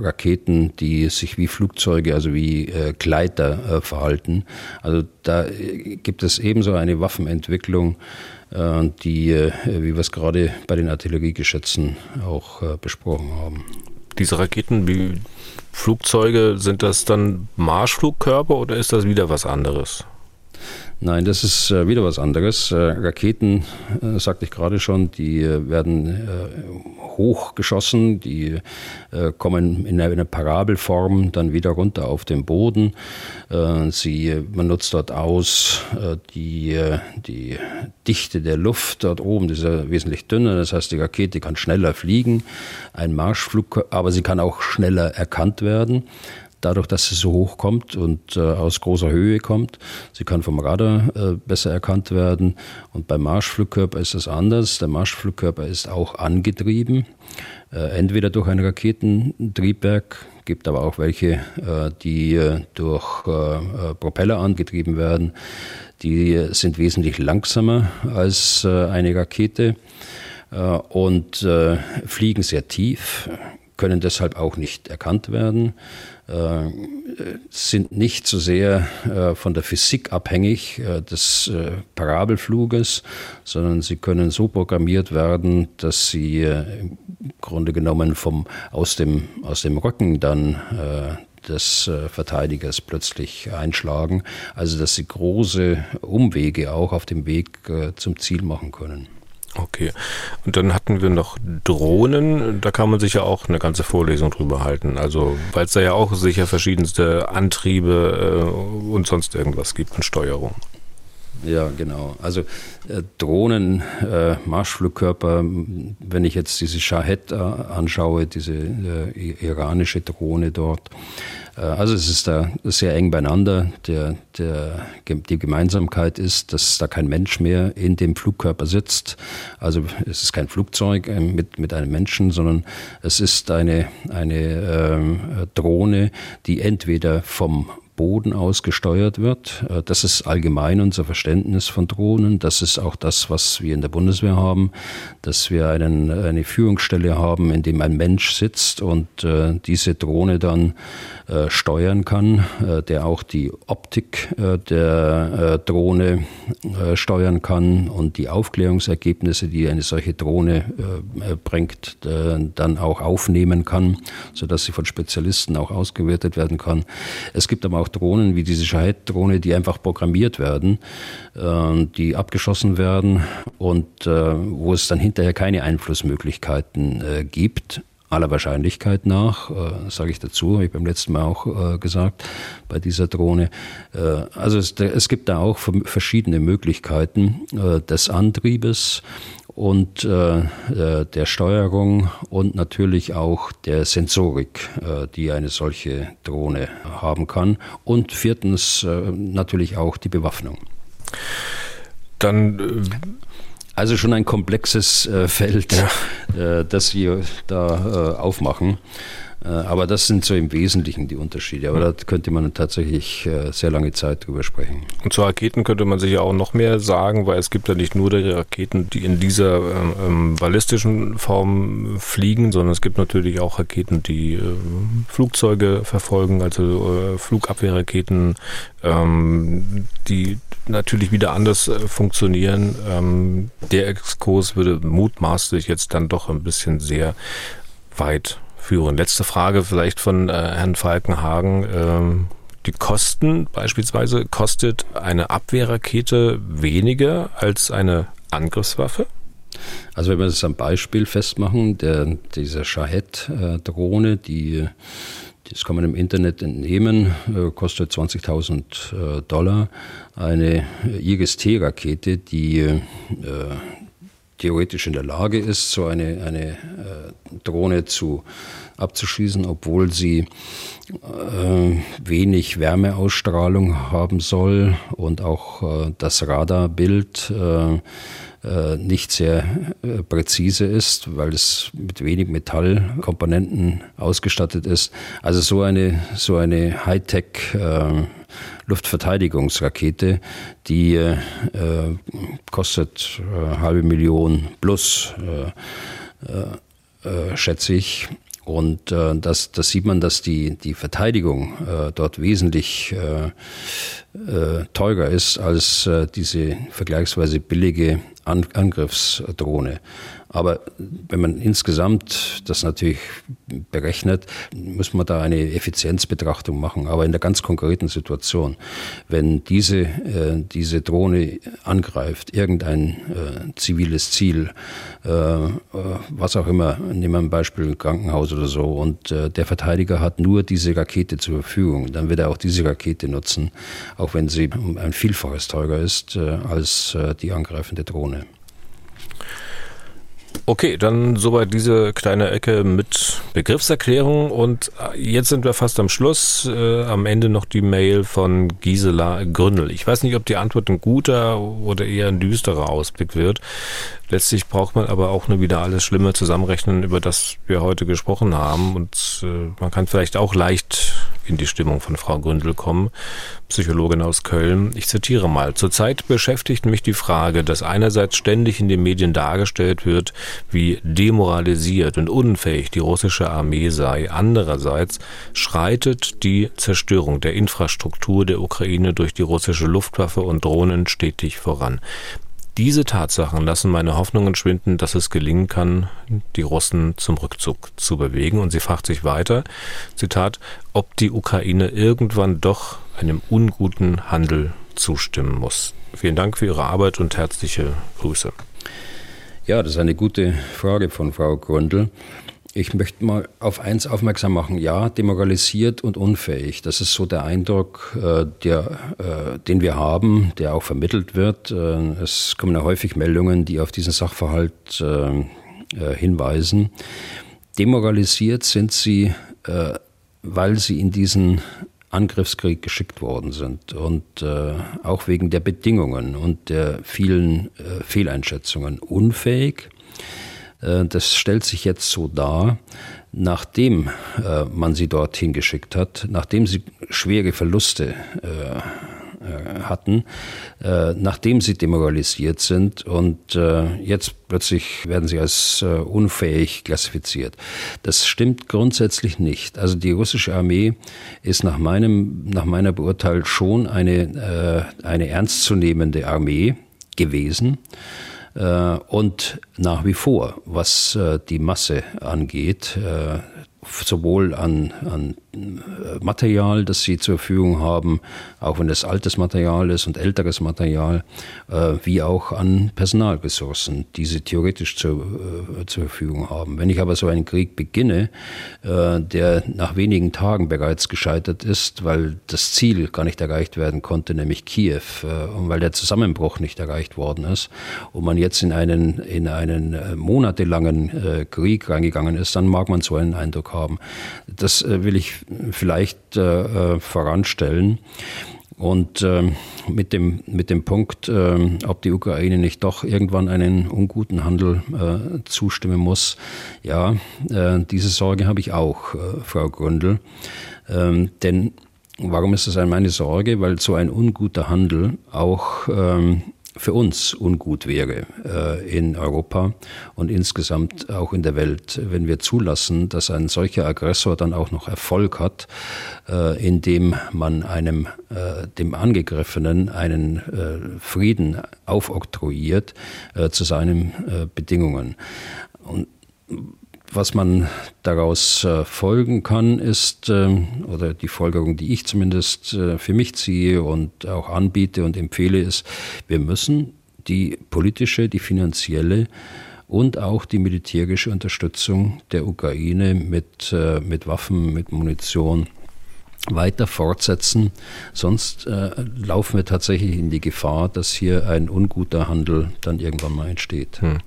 Raketen, die sich wie Flugzeuge, also wie äh, Gleiter äh, verhalten. Also da äh, gibt es ebenso eine Waffenentwicklung, die, wie wir es gerade bei den Artilleriegeschützen auch besprochen haben. Diese Raketen wie Flugzeuge, sind das dann Marschflugkörper oder ist das wieder was anderes? Nein, das ist äh, wieder was anderes. Äh, Raketen, äh, sagte ich gerade schon, die werden hochgeschossen, die kommen in einer, Parabelform dann wieder runter auf den Boden. sie, man nutzt dort aus die, die Dichte der Luft dort oben, die ist ja wesentlich dünner. Das heißt, die Rakete kann schneller fliegen, ein Marschflug, aber sie kann auch schneller erkannt werden dadurch, dass sie so hoch kommt und äh, aus großer Höhe kommt. Sie kann vom Radar äh, besser erkannt werden. Und beim Marschflugkörper ist das anders. Der Marschflugkörper ist auch angetrieben, äh, entweder durch ein Raketentriebwerk, gibt aber auch welche, äh, die äh, durch äh, Propeller angetrieben werden. Die sind wesentlich langsamer als eine Rakete und fliegen sehr tief, können deshalb auch nicht erkannt werden. Äh, sind nicht so sehr äh, von der Physik abhängig äh, des Parabelfluges, sondern sie können so programmiert werden, dass sie im Grunde genommen vom, aus, dem, aus dem Rücken dann des Verteidigers plötzlich einschlagen, also dass sie große Umwege auch auf dem Weg zum Ziel machen können. Okay. Und dann hatten wir noch Drohnen. Da kann man sich ja auch eine ganze Vorlesung drüber halten. Also, weil es da ja auch sicher verschiedenste Antriebe äh, und sonst irgendwas gibt und Steuerung. Ja, genau. Also äh, Drohnen, äh, Marschflugkörper, wenn ich jetzt diese Shahed äh, anschaue, diese äh, iranische Drohne dort, äh, also es ist da sehr eng beieinander. Der, der, die Gemeinsamkeit ist, dass da kein Mensch mehr in dem Flugkörper sitzt. Also es ist kein Flugzeug äh, mit, mit einem Menschen, sondern es ist eine, eine ähm, Drohne, die entweder vom Boden aus gesteuert wird. Äh, das ist allgemein unser Verständnis von Drohnen. Das ist auch das, was wir in der Bundeswehr haben, dass wir einen, eine Führungsstelle haben, in dem ein Mensch sitzt und äh, diese Drohne dann äh, steuern kann, äh, der auch die Optik äh, der Drohne steuern kann und die Aufklärungsergebnisse, die eine solche Drohne bringt, dann auch aufnehmen kann, sodass sie von Spezialisten auch ausgewertet werden kann. Es gibt aber auch Drohnen wie diese Shahid-Drohne, die einfach programmiert werden, die abgeschossen werden und wo es dann hinterher keine Einflussmöglichkeiten gibt aller Wahrscheinlichkeit nach, äh, sage ich dazu, habe ich beim letzten Mal auch äh, gesagt, bei dieser Drohne. Äh, also es, es, gibt da auch verschiedene Möglichkeiten äh, des Antriebes und äh, äh, der Steuerung und natürlich auch der Sensorik, die eine solche Drohne haben kann. Und viertens natürlich auch die Bewaffnung. Dann also schon ein komplexes äh, Feld, ja. äh, das wir da äh, aufmachen. Äh, aber das sind so im Wesentlichen die Unterschiede. Aber da könnte man tatsächlich äh, sehr lange Zeit drüber sprechen. Und zu Raketen könnte man sich ja auch noch mehr sagen, weil es gibt ja nicht nur die Raketen, die in dieser ähm, ähm ballistischen Form fliegen, sondern es gibt natürlich auch Raketen, die äh, Flugzeuge verfolgen, also äh, Flugabwehrraketen, ähm, die natürlich wieder anders äh, funktionieren. Ähm, der Exkurs würde mutmaßlich jetzt dann doch ein bisschen sehr weit führen. Letzte Frage vielleicht von äh, Herrn Falkenhagen. Ähm, die Kosten beispielsweise, kostet eine Abwehrrakete weniger als eine Angriffswaffe? Also wenn wir das am Beispiel festmachen, der, dieser Shahed-Drohne, die das kann man im Internet entnehmen, äh, kostet 20.000 äh, Dollar. Eine IGST-Rakete, die äh, theoretisch in der Lage ist, so eine, eine äh, Drohne zu abzuschießen, obwohl sie äh, wenig Wärmeausstrahlung haben soll und auch äh, das Radarbild äh, nicht sehr äh, präzise ist, weil es mit wenig Metallkomponenten ausgestattet ist. Also so eine, so eine Hightech äh, Luftverteidigungsrakete, die äh, kostet äh, halbe Million plus, äh, schätze ich. Und äh, das, das sieht man, dass die, die Verteidigung äh, dort wesentlich äh, äh, teurer ist als äh, diese vergleichsweise billige An Angriffsdrohne. Aber wenn man insgesamt das natürlich berechnet, muss man da eine Effizienzbetrachtung machen. Aber in der ganz konkreten Situation, wenn diese, äh, diese Drohne angreift, irgendein äh, ziviles Ziel, äh, äh was auch immer, nehmen wir ein Beispiel ein Krankenhaus oder so, und äh, der Verteidiger hat nur diese Rakete zur Verfügung, dann wird er auch diese Rakete nutzen, auch wenn sie ein Vielfaches teurer ist äh, als die angreifende Drohne. Okay, dann soweit diese kleine Ecke mit Begriffserklärung und äh, jetzt sind wir fast am Schluss. Äh, am Ende noch die Mail von Gisela Gründel. Ich weiß nicht, ob die Antwort ein guter oder eher ein düsterer Ausblick wird. Letztlich braucht man aber auch nur wieder alles Schlimme zusammenrechnen, über das wir heute gesprochen haben und äh, man kann vielleicht auch leicht in die Stimmung von Frau Gründel kommen, Psychologin aus Köln. Ich zitiere mal. Zurzeit beschäftigt mich die Frage, dass einerseits ständig in den Medien dargestellt wird, wie demoralisiert und unfähig die russische Armee sei. Andererseits schreitet die Zerstörung der Infrastruktur der Ukraine durch die russische Luftwaffe und Drohnen stetig voran. Diese Tatsachen lassen meine Hoffnungen schwinden, dass es gelingen kann, die Russen zum Rückzug zu bewegen. Und sie fragt sich weiter, Zitat, ob die Ukraine irgendwann doch einem unguten Handel zustimmen muss. Vielen Dank für Ihre Arbeit und herzliche Grüße. Ja, das ist eine gute Frage von Frau Grundl. Ich möchte mal auf eins aufmerksam machen. Ja, demoralisiert und unfähig. Das ist so der Eindruck, äh, der, äh, den wir haben, der auch vermittelt wird. Äh, es kommen ja häufig Meldungen, die auf diesen Sachverhalt hinweisen. Demoralisiert sind sie, weil sie in diesen Angriffskrieg geschickt worden sind und auch wegen der Bedingungen und der vielen Fehleinschätzungen unfähig, äh, das stellt sich jetzt so dar, nachdem äh, man sie dorthin geschickt hat, nachdem sie schwere Verluste äh, äh, hatten, äh, nachdem sie demoralisiert sind und äh, jetzt plötzlich werden sie als unfähig klassifiziert. Das stimmt grundsätzlich nicht. Also die russische Armee ist nach meinem, nach meiner Beurteilung schon eine, eine ernstzunehmende Armee gewesen und nach wie vor, was die Masse angeht, sowohl an, an äh, Material, das sie zur Verfügung haben, auch wenn es altes Material ist und älteres Material, äh, wie auch an Personalressourcen, die sie theoretisch zur, äh, zur Verfügung haben. Wenn ich aber so einen Krieg beginne, äh, der nach wenigen Tagen bereits gescheitert ist, weil das Ziel gar nicht erreicht werden konnte, nämlich Kiew, äh, und weil der Zusammenbruch nicht erreicht worden ist, und man jetzt in einen, in einen äh, monatelangen Krieg reingegangen ist, dann mag man so einen Eindruck haben. Das will ich vielleicht äh, äh, voranstellen. Und äh, mit, dem, mit dem Punkt, äh, ob die Ukraine nicht doch irgendwann einen unguten Handel äh, zustimmen muss, ja, äh, diese Sorge habe ich auch, äh, Frau Gründel. Ähm, denn warum ist das meine Sorge? Weil so ein unguter Handel auch ähm, für uns ungut wäre äh, in Europa und insgesamt auch in der Welt, wenn wir zulassen, dass ein solcher Aggressor dann auch noch Erfolg hat, äh, indem man einem äh, dem Angegriffenen einen äh, Frieden aufoktroyiert äh, zu seinen äh, Bedingungen. Und was man daraus äh, folgen kann, ist, ähm, oder die Folgerung, die ich zumindest äh, für mich ziehe und auch anbiete und empfehle, ist, wir müssen die politische, die finanzielle und auch die militärische Unterstützung der Ukraine mit, äh, mit Waffen, mit Munition weiter fortsetzen. Sonst äh, laufen wir tatsächlich in die Gefahr, dass hier ein unguter Handel dann irgendwann mal entsteht. Hm.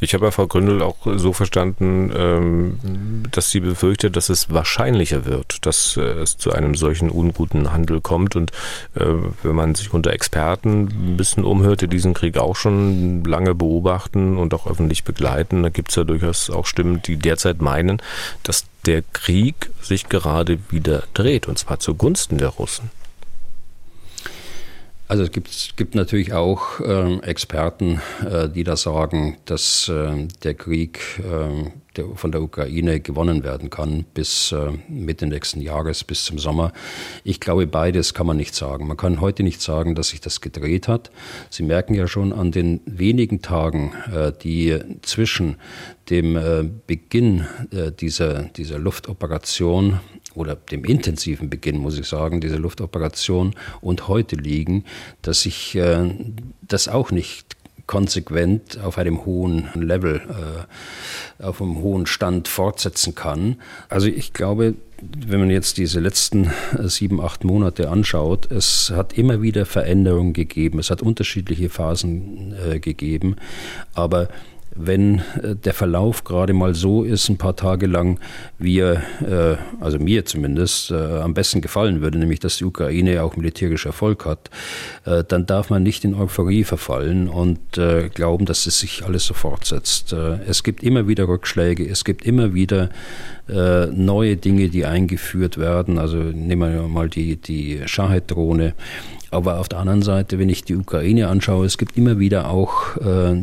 Ich habe ja Frau Gründel auch so verstanden, ähm, dass sie befürchtet, dass es wahrscheinlicher wird, dass äh, es zu einem solchen unguten Handel kommt. Und äh, wenn man sich unter Experten ein bisschen umhört, die diesen Krieg auch schon lange beobachten und auch öffentlich begleiten, da gibt es ja durchaus auch Stimmen, die derzeit meinen, dass der Krieg sich gerade wieder dreht, und zwar zugunsten der Russen. Also es gibt, gibt natürlich auch äh, Experten, äh, die da sagen, dass äh, der Krieg äh, der, von der Ukraine gewonnen werden kann bis äh, Mitte nächsten Jahres, bis zum Sommer. Ich glaube, beides kann man nicht sagen. Man kann heute nicht sagen, dass sich das gedreht hat. Sie merken ja schon an den wenigen Tagen, äh, die zwischen dem Beginn dieser, dieser Luftoperation oder dem intensiven Beginn, muss ich sagen, dieser Luftoperation und heute liegen, dass ich äh, das auch nicht konsequent auf einem hohen Level, äh, auf einem hohen Stand fortsetzen kann. Also ich glaube, wenn man jetzt diese letzten sieben, acht Monate anschaut, es hat immer wieder Veränderungen gegeben, es hat unterschiedliche Phasen äh, gegeben, aber wenn äh, der Verlauf gerade mal so ist, ein paar Tage lang, wie er, äh, also mir zumindest, äh, am besten gefallen würde, nämlich dass die Ukraine auch militärisch Erfolg hat, dann darf man nicht in Euphorie verfallen und glauben, dass es sich alles so fortsetzt. Es gibt immer wieder Rückschläge, es gibt immer wieder neue Dinge, die eingeführt werden. Also nehmen wir mal die, die Shahed-Drohne aber auf der anderen Seite, wenn ich die Ukraine anschaue, es gibt immer wieder auch äh,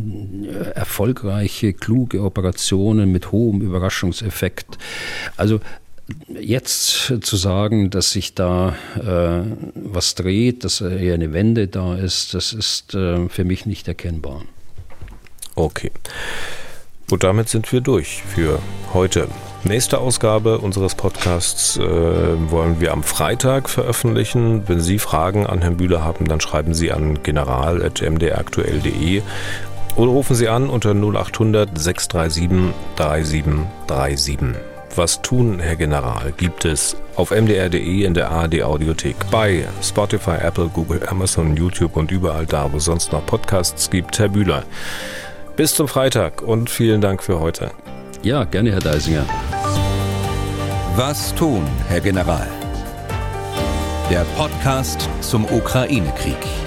erfolgreiche, kluge Operationen mit hohem Überraschungseffekt. Also jetzt zu sagen, dass sich da äh, was dreht, dass eher eine Wende da ist, das ist äh, für mich nicht erkennbar. Okay. Und damit sind wir durch für heute. Nächste Ausgabe unseres Podcasts äh, wollen wir am Freitag veröffentlichen. Wenn Sie Fragen an Herrn Bühler haben, dann schreiben Sie an general.mdraktuell.de oder rufen Sie an unter 0800 637 3737. Was tun, Herr General, gibt es auf mdr.de in der ARD Audiothek, bei Spotify, Apple, Google, Amazon, YouTube und überall da, wo es sonst noch Podcasts gibt. Herr Bühler, bis zum Freitag und vielen Dank für heute. Ja, gerne, Herr Deisinger. Was tun, Herr General? Der Podcast zum Ukraine-Krieg.